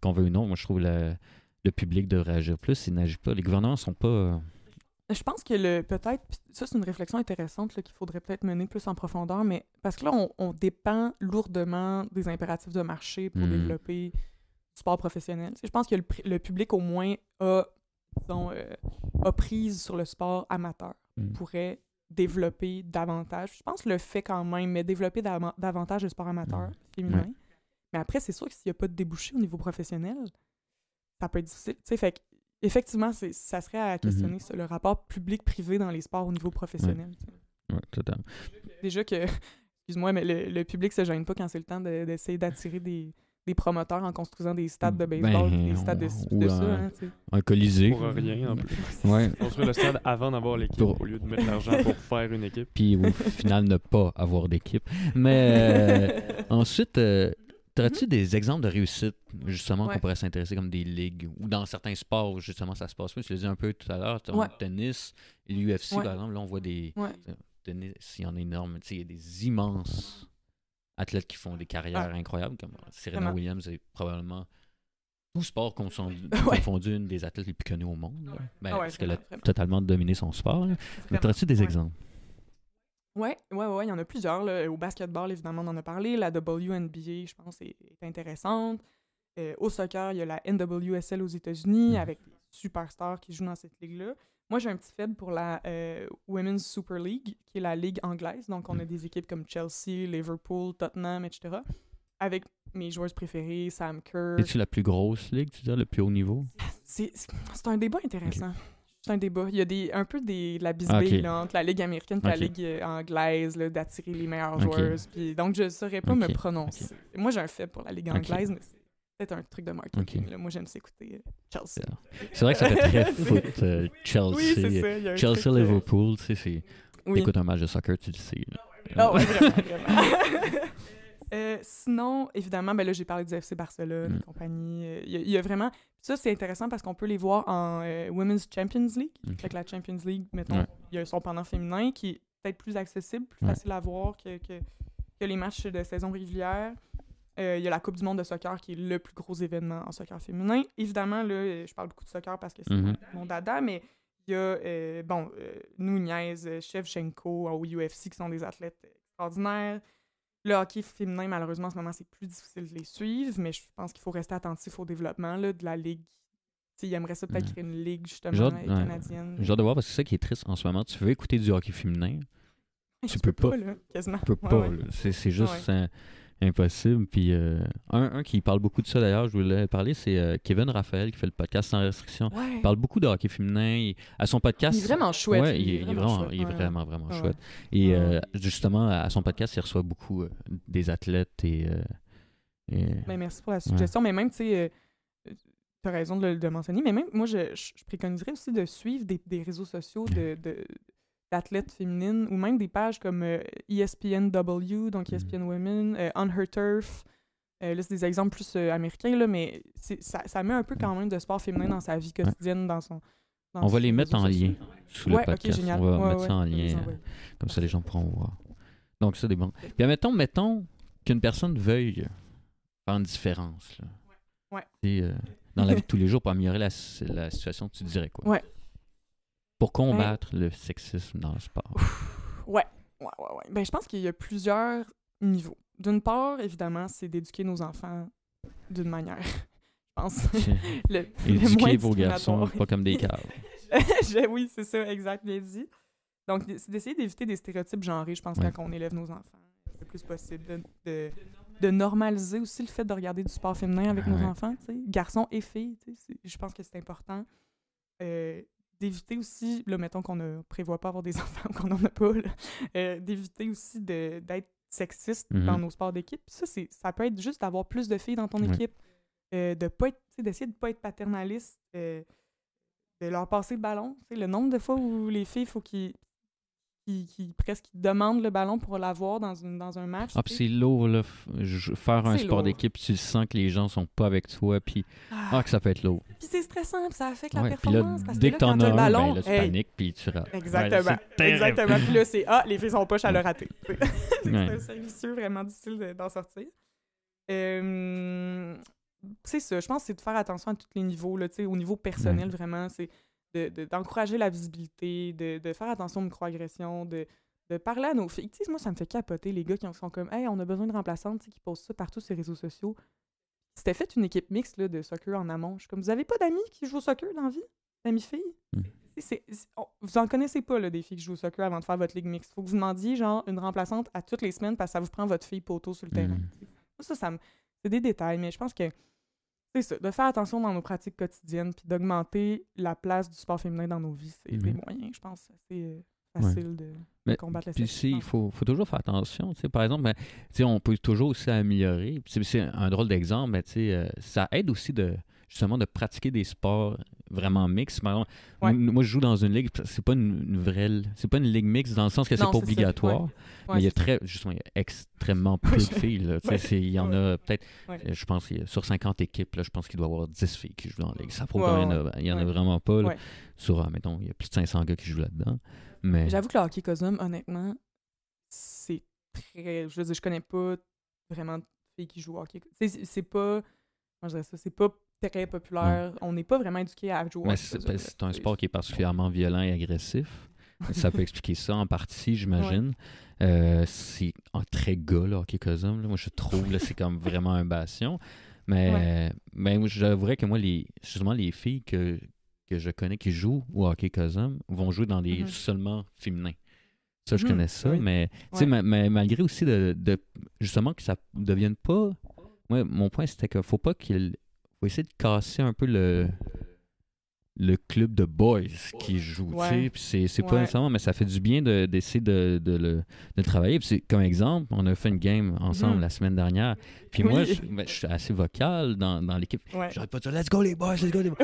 qu'on veut ou non, moi je trouve le, le public devrait agir plus. Il n'agit pas. Les gouvernements sont pas. Je pense que le peut-être, ça c'est une réflexion intéressante qu'il faudrait peut-être mener plus en profondeur, mais parce que là, on, on dépend lourdement des impératifs de marché pour Mm. développer du sport professionnel. Je pense que le, public au moins a, disons, euh, a prise sur le sport amateur, Mm. pourrait développer davantage. Je pense le fait quand même, mais développer dava- davantage le sport amateur Mm. féminin. Mais après, c'est sûr que s'il n'y a pas de débouché au niveau professionnel, ça peut être difficile. Tu sais, fait que, effectivement, c'est- ça serait à questionner ça, le rapport public-privé dans les sports au niveau professionnel. Ouais, totalement. Déjà que, excuse-moi, mais le, le public se gêne pas quand c'est le temps de- d'essayer d'attirer des, des promoteurs en construisant des stades de baseball, Ben, des stades de ou de ça. un- hein, tu sais. Un colisée. Pour rien, en plus. Ouais. Construire le stade avant d'avoir l'équipe Pour- au lieu de mettre l'argent pour faire une équipe. Puis au final, ne pas avoir d'équipe. Mais euh, ensuite, euh, T'aurais-tu des exemples de réussite, justement, Ouais. qu'on pourrait s'intéresser comme des ligues ou dans certains sports où justement ça se passe pas? Tu l'as dit un peu tout à l'heure, tu Ouais. le tennis, l'UFC Ouais. par exemple, là on voit des. Tennis, il y en a énorme, tu sais, il y a des immenses athlètes qui font des carrières incroyables, comme Serena Vraiment. Williams est probablement, tout sport confondu, Ouais. une des athlètes les plus connus au monde. Ben, Ah ouais, parce qu'elle a totalement dominé son sport. là. Mais t'aurais-tu des exemples? Ouais, ouais, ouais, il y en a plusieurs. là. Au basketball, évidemment, on en a parlé. La WNBA, je pense, est, est intéressante. Euh, au soccer, il y a la NWSL aux États-Unis Mhm. avec des superstars qui jouent dans cette ligue-là. Moi, j'ai un petit faible pour la euh, Women's Super League, qui est la ligue anglaise. Donc, on a des équipes comme Chelsea, Liverpool, Tottenham, etc. Avec mes joueuses préférées, Sam Kerr. Es-tu la plus grosse ligue, tu dis, le plus haut niveau? C'est c'est un débat intéressant. C'est un débat. Il y a des, un peu des, de la Ah, bisbille là, entre la Ligue américaine et la. Ligue euh, anglaise, là, d'attirer les meilleures Ok. joueuses. Puis, donc, je ne saurais pas me prononcer. Moi, j'ai un fait pour la Ligue anglaise, mais c'est peut-être un truc de marketing. Là. Moi, j'aime s'écouter euh, Chelsea. C'est vrai que ça fait très foot, euh, Chelsea. Oui, c'est ça. il y a un Chelsea, truc, euh, Liverpool, tu sais, c'est. Oui. T'écoutes un match de soccer, tu le sais. là. Ah ouais, vraiment, vraiment. Euh, sinon, évidemment, ben là, j'ai parlé du FC Barcelone Mm. et compagnie. Euh, Il y, a- il y a vraiment... Ça, c'est intéressant parce qu'on peut les voir en euh, Women's Champions League. Ok. Fait que la Champions League, mettons, Ouais. il y a son pendant féminin qui est peut-être plus accessible, plus Ouais. facile à voir que, que, que les matchs de saison régulière. Euh, il y a la Coupe du monde de soccer qui est le plus gros événement en soccer féminin. Évidemment, là, je parle beaucoup de soccer parce que c'est Mhm. mon dada, mais il y a, bon, Nunez, Shevchenko au UFC qui sont des athlètes extraordinaires. Le hockey féminin, malheureusement, en ce moment, c'est plus difficile de les suivre, mais je pense qu'il faut rester attentif au développement là, de la ligue. Tu sais, il aimerait ça peut-être Mhm. créer une ligue, justement, Genre- euh, canadienne. Hâte de voir parce que c'est ça qui est triste en ce moment. Tu veux écouter du hockey féminin, tu peux pas. là, quasiment. tu peux Ouais, pas. ouais. C'est, juste Ouais. euh, impossible. Puis euh, un, un qui parle beaucoup de ça d'ailleurs, je voulais parler, c'est euh, Kevin Raphaël qui fait le podcast sans restriction. Ouais. Il parle beaucoup de hockey féminin. Il- à son podcast. Il est vraiment chouette. Ouais, il, est- il est vraiment, chouette, il est vraiment, vraiment Ouais. chouette. Et euh, justement, à son podcast, il reçoit beaucoup des athlètes et. et- Ben, merci pour la suggestion. Mais même, tu sais, tu as raison de le de mentionner, mais même, moi, je, je, je préconiserais aussi de suivre des, des réseaux sociaux de, de- d'athlètes féminines ou même des pages comme euh, ESPNW, donc Mhm. ESPN Women, euh, On Her Turf. Euh, là, c'est des exemples plus américains, là, mais ça, ça met un peu quand même de sport féminin dans sa vie quotidienne, dans son. dans On va les mettre en lien sous Ouais, le ok, podcast. génial. On va Ouais, mettre ça en lien. Comme ça, les gens pourront voir. Donc, ça, c'est bon. Puis, admettons, mettons qu'une personne veuille faire une différence. Là. Euh, dans la vie de tous les jours, pour améliorer la, la situation, tu dirais quoi? Ouais. Pour combattre le sexisme dans le sport? Ouais, ouais, ouais, ouais. Ben, je pense qu'il y a plusieurs niveaux. D'une part, évidemment, c'est d'éduquer nos enfants d'une manière, je pense, le, le moins Éduquer vos garçons, pas comme des caves. Oui, c'est ça, exact, bien dit. Donc, c'est d'essayer d'éviter des stéréotypes genrés, je pense, Ouais. quand on élève nos enfants, le plus possible. De, de, de normaliser aussi le fait de regarder du sport féminin avec nos enfants, tu sais, garçons et filles, tu sais, c'est- je pense que c'est important. Euh, d'éviter aussi, là, mettons qu'on ne prévoit pas avoir des enfants ou qu'on n'en a pas, là, euh, d'éviter aussi de- d'être sexiste Mhm. dans nos sports d'équipe. Ça, c'est, ça peut être juste d'avoir plus de filles dans ton équipe, euh, de pas d'essayer de pas être paternaliste, euh, de leur passer le ballon. Le nombre de fois où les filles, il faut qu'ils qui, qui presque ils demandent le ballon pour l'avoir dans, une, dans un match. Ah, puis c'est lourd, là. je- Faire un sport d'équipe, tu sens que les gens sont pas avec toi, puis Ah, ah, que ça peut être lourd. puis c'est stressant, puis ça affecte la Ouais, là, performance. parce dès que que là, t'en as un, le ballon, ben là, tu hey, paniques, puis tu rates. Exactement. Ouais. Exactement. Puis là, c'est Ah, les filles sont poches à le rater. C'est Ouais. un vraiment difficile de- d'en sortir. Euh, c'est ça. Je pense que c'est de faire attention à tous les niveaux. Là, au niveau personnel, vraiment. C'est de- de- d'encourager la visibilité, de, de faire attention aux microagressions, de, de parler à nos filles. Tu sais, moi, ça me fait capoter les gars qui sont comme Hey, on a besoin de remplaçantes, qui postent ça partout sur les réseaux sociaux. C'était fait une équipe mixte là, de soccer en amont. Je suis comme Vous avez pas d'amis qui jouent au soccer dans la vie? D'amis filles? Mm. On- Vous en connaissez pas là, des filles qui jouent au soccer avant de faire votre ligue mixte. Faut que vous demandiez genre une remplaçante à toutes les semaines parce que ça vous prend votre fille poteau sur le terrain. Mm. sais. Moi, Ça, ça me- c'est des détails, mais je pense que c'est ça, de faire attention dans nos pratiques quotidiennes puis d'augmenter la place du sport féminin dans nos vies. C'est des Mhm. moyens, je pense, assez euh, facile de, de Mais- combattre la Puis si, il faut, faut toujours faire attention. Par exemple, ben, on peut toujours aussi améliorer. C'est un drôle d'exemple, mais euh, ça aide aussi de justement de pratiquer des sports vraiment mixtes. Par exemple, Ouais. moi, moi, je joue dans une ligue, c'est pas une, une vraie, c'est pas une ligue mixte dans le sens que c'est pas obligatoire. Ouais, mais il y a très, justement, il y a extrêmement peu de filles. là. Il y en a peut-être, euh, je pense, sur 50 équipes, là, je pense qu'il doit y avoir 10 filles qui jouent dans la ligue. Ça prouve qu'il y en a- il y en a ouais. vraiment pas. là. Sur, euh, mettons, il y a plus de 500 gars qui jouent là-dedans. Mais J'avoue que le hockey cosum, honnêtement, c'est très. Je veux dire, je connais pas vraiment de filles qui jouent au hockey. C'est pas. Comment je dirais ça? C'est pas très populaire. On n'est pas vraiment éduqué à jouer Mais c'est ben, c'est un sport qui est particulièrement violent et agressif. ça peut expliquer ça en partie, j'imagine. Euh, c'est un très gars, là, hockey cosum. là. Moi, je trouve là, c'est comme vraiment un bastion. Mais, mais moi, j'avouerais que moi, les, justement, les filles que, que je connais qui jouent au hockey cosum vont jouer dans des Mhm. seulement féminins. Ça, je Mhm, connais ça, oui. mais, Ouais. ma- ma- malgré aussi de, de- justement que ça devienne pas. Moi, mon point, c'était qu'il faut pas qu'il. Faut essayer de casser un peu le le club de boys qui joue, Ouais. c'est, c'est pas Ouais. nécessairement, mais ça fait du bien de, d'essayer de, de le, de le travailler. Puis c'est, comme exemple, on a fait une game ensemble Mhm. la semaine dernière, puis Oui. moi, je, ben, je suis assez vocal dans, dans l'équipe. Ouais. J'arrête pas de dire « Let's go les boys, let's go les boys! »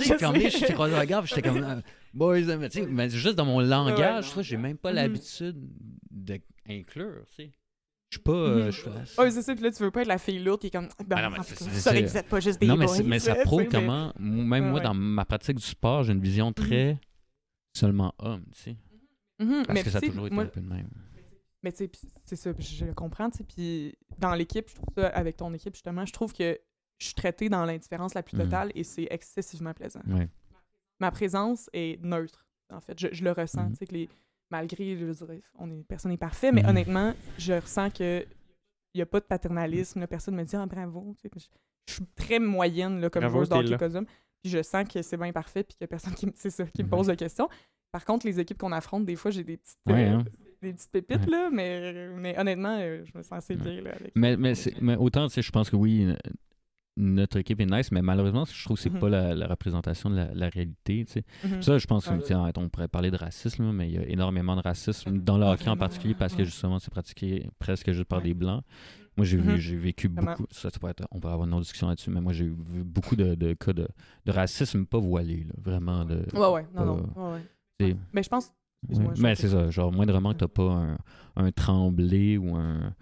je sais. j'étais croisé comme euh, boys, mais tu sais, mais juste dans mon langage, ça, j'ai même pas Mhm. l'habitude d'inclure, tu sais. Je suis pas. euh, Mhm. je suis- Ouais, c'est ça, puis là, tu veux pas être la fille lourde qui est comme. Ben, Ah non, mais en c'est- ça, vous êtes pas juste des non, mais, boys, c'est- mais ça prouve mais- comment, même Ouais, moi, ouais. dans ma pratique du sport, j'ai une vision très seulement homme, tu sais. Mhm, Parce mais que ça a toujours été moi- un peu de même. Mais tu sais, c'est ça, je le comprends, tu sais, puis dans l'équipe, je trouve ça, avec ton équipe, justement, je trouve que je suis traitée dans l'indifférence la plus Mhm. totale et c'est excessivement plaisant. Ouais. Ma présence est neutre, en fait. Je, je le ressens, Mhm. tu sais, que les, malgré, je veux dire, on est, personne n'est parfait, mais Mhm. honnêtement, je ressens que il n'y a pas de paternalisme, là, personne me dit « Ah, bravo », tu sais, je, je suis très moyenne, là, comme joueuse de t'es hockey là. cosum, puis je sens que c'est bien parfait, puis qu'il y a personne qui, ça, qui me Mhm. pose de questions. Par contre, les équipes qu'on affronte, des fois, j'ai des petites... Ouais, euh, hein. des petites pépites, Ouais. là, mais, mais honnêtement, euh, je me sens assez bien là, avec Mais, mais, autant, tu sais, je pense que oui, notre équipe est nice, mais malheureusement, je trouve que c'est Mhm. pas la, la représentation de la, la réalité, tu sais. Mhm. Ça, je pense Ouais. que, tu sais, on pourrait parler de racisme, là, mais il y a énormément de racisme dans le hockey en particulier parce que justement, c'est pratiqué presque juste par Ouais. des blancs. Moi, j'ai vu, Mhm. j'ai vécu beaucoup. Ça, ça être- on pourrait avoir une autre discussion là-dessus, mais moi, j'ai vu beaucoup de, de cas de, de racisme pas voilé, là, vraiment. De, Ouais, ouais, non, pas- non. Ouais, Mais je pense. Mais te- c'est ça, genre moindrement que t'as pas un, un tremblé ou un.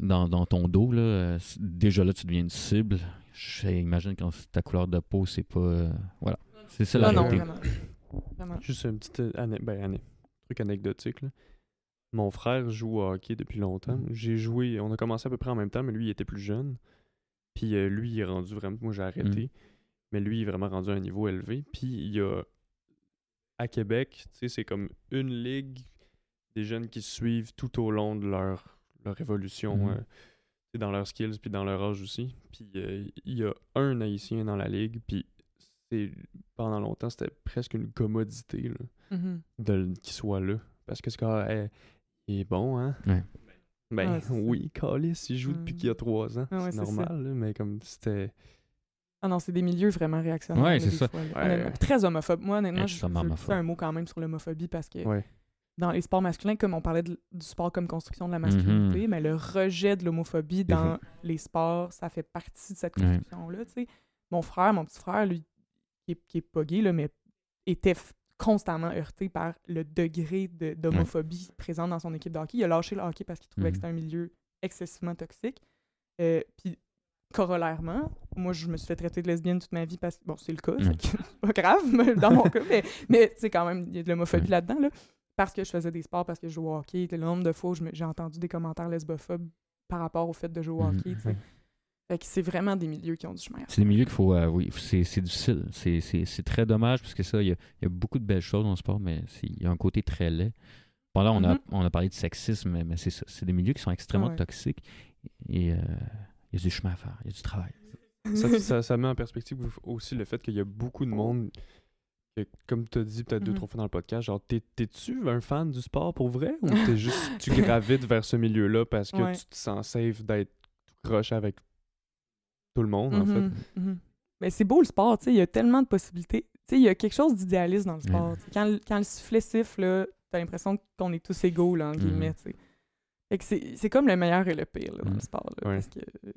Dans, dans ton dos, là, euh, déjà là, tu deviens une cible. J'imagine quand c'est ta couleur de peau, c'est pas. euh, voilà. C'est ça la Non, non, réalité. vraiment. Vraiment. Juste une petite euh, ane- ben, ane- truc anecdotique. Là. Mon frère joue au hockey depuis longtemps. Mhm. J'ai joué, on a commencé à peu près en même temps, mais lui, il était plus jeune. Puis euh, lui, il est rendu vraiment. Moi, j'ai arrêté. Mhm. Mais lui, il est vraiment rendu à un niveau élevé. Puis il y a. À Québec, tu sais, c'est comme une ligue des jeunes qui se suivent tout au long de leur, leur évolution. Mhm. euh, c'est dans leurs skills, puis dans leur âge aussi. Puis euh, il y a un Haïtien dans la ligue, puis c'est pendant longtemps, c'était presque une commodité là, Mhm. qu'il soit là. Parce que ce gars, eh, il est bon, hein? Ouais. Ben oui, Calis, il joue depuis Mhm. qu'il a trois ans. Ah ouais, c'est normal, là, mais comme c'était. Ah non, c'est des milieux vraiment réactionnaires. Ouais, c'est ça. fois. Ouais. Très homophobe. Moi, honnêtement, je je fais un mot quand même sur l'homophobie parce que Ouais. Dans les sports masculins, comme on parlait de- du sport comme construction de la masculinité, mais le rejet de l'homophobie dans les sports, ça fait partie de cette construction-là. Mon frère, mon petit frère, lui, qui est, qui est pas gay, là, mais était constamment heurté par le degré de- d'homophobie présent dans son équipe de hockey. Il a lâché le hockey parce qu'il trouvait que Mhm. c'était un milieu excessivement toxique. Euh, Puis, corollairement, moi, je me suis fait traiter de lesbienne toute ma vie parce que, bon, c'est le cas, c'est pas grave dans mon cas, mais, sais, quand même, il y a de l'homophobie là-dedans, là. Parce que je faisais des sports, parce que je jouais au hockey. Le nombre de fois où j'ai entendu des commentaires lesbophobes par rapport au fait de jouer au Mhm. hockey. Fait que c'est vraiment des milieux qui ont du chemin. à C'est des milieux qu'il faut. euh, oui, c'est c'est difficile. C'est- C'est c'est très dommage parce que ça, il y, a, il y a beaucoup de belles choses dans le sport, mais il y a un côté très laid. Bon, là, on, a, Mhm. on a parlé de sexisme, mais, mais c'est ça. C'est des milieux qui sont extrêmement Ouais. toxiques. Et euh, il y a du chemin à faire, il y a du travail. ça, ça, ça met en perspective aussi le fait qu'il y a beaucoup de monde, comme tu as dit peut-être deux, Mhm. trois fois dans le podcast, genre, t'es- t'es-tu un fan du sport pour vrai ou t'es juste, tu gravites vers ce milieu-là parce que Ouais. tu te sens safe d'être tout croche avec tout le monde, en fait? Mhm, mhm. Mais c'est beau le sport, tu sais, il y a tellement de possibilités. Tu sais, il y a quelque chose d'idéaliste dans le sport. Quand, le- quand le sifflet siffle, t'as l'impression qu'on est tous égaux, là, en Mhm. guillemets, tu sais. Fait que c'est c'est comme le meilleur et le pire, là, dans Mhm. le sport, là, Ouais. parce que euh,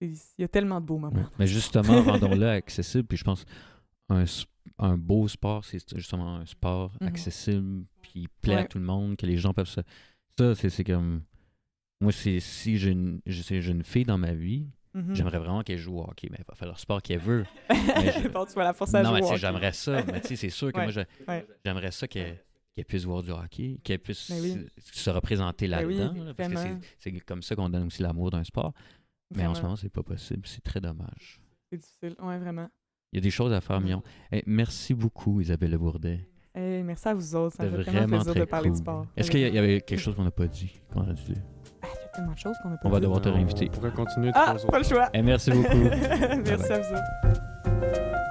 il y a tellement de beaux moments. Ouais. Mais justement, rendons-le accessible. Puis je pense un, s- un beau sport, c'est justement un sport Mhm. accessible, puis plaît à tout le monde, que les gens peuvent se. Ça, c'est comme. Moi, si j'ai une, une fille dans ma vie, Mhm. j'aimerais vraiment qu'elle joue au hockey, mais elle va faire le sport qu'elle veut. je- Bon, tu vas la forcer à non, jouer mais j'aimerais ça. Mais tu sais, c'est sûr que Ouais, moi, ouais. j'aimerais ça qu'elle qu'elle puisse voir du hockey, qu'elle puisse Ben oui. se- se représenter Ben oui, là-dedans. là, parce que c'est- comme ça qu'on donne aussi l'amour d'un sport. Mais en ce moment, c'est pas possible. C'est très dommage. C'est difficile. Ouais, vraiment. Il y a des choses à faire, Mhm. Mion. Eh, merci beaucoup, Isabelle Bourdet. Hey, merci à vous autres. Ça me C'était fait vraiment vraiment plaisir très de parler cool. de sport. Est-ce qu'il y, a- avait quelque chose qu'on n'a pas dit? qu'on dire? Ah, Il y a tellement de choses qu'on n'a pas On va devoir te On réinviter. pourrait continuer Ah, pas le choix. Eh, merci beaucoup. Merci à vous autres.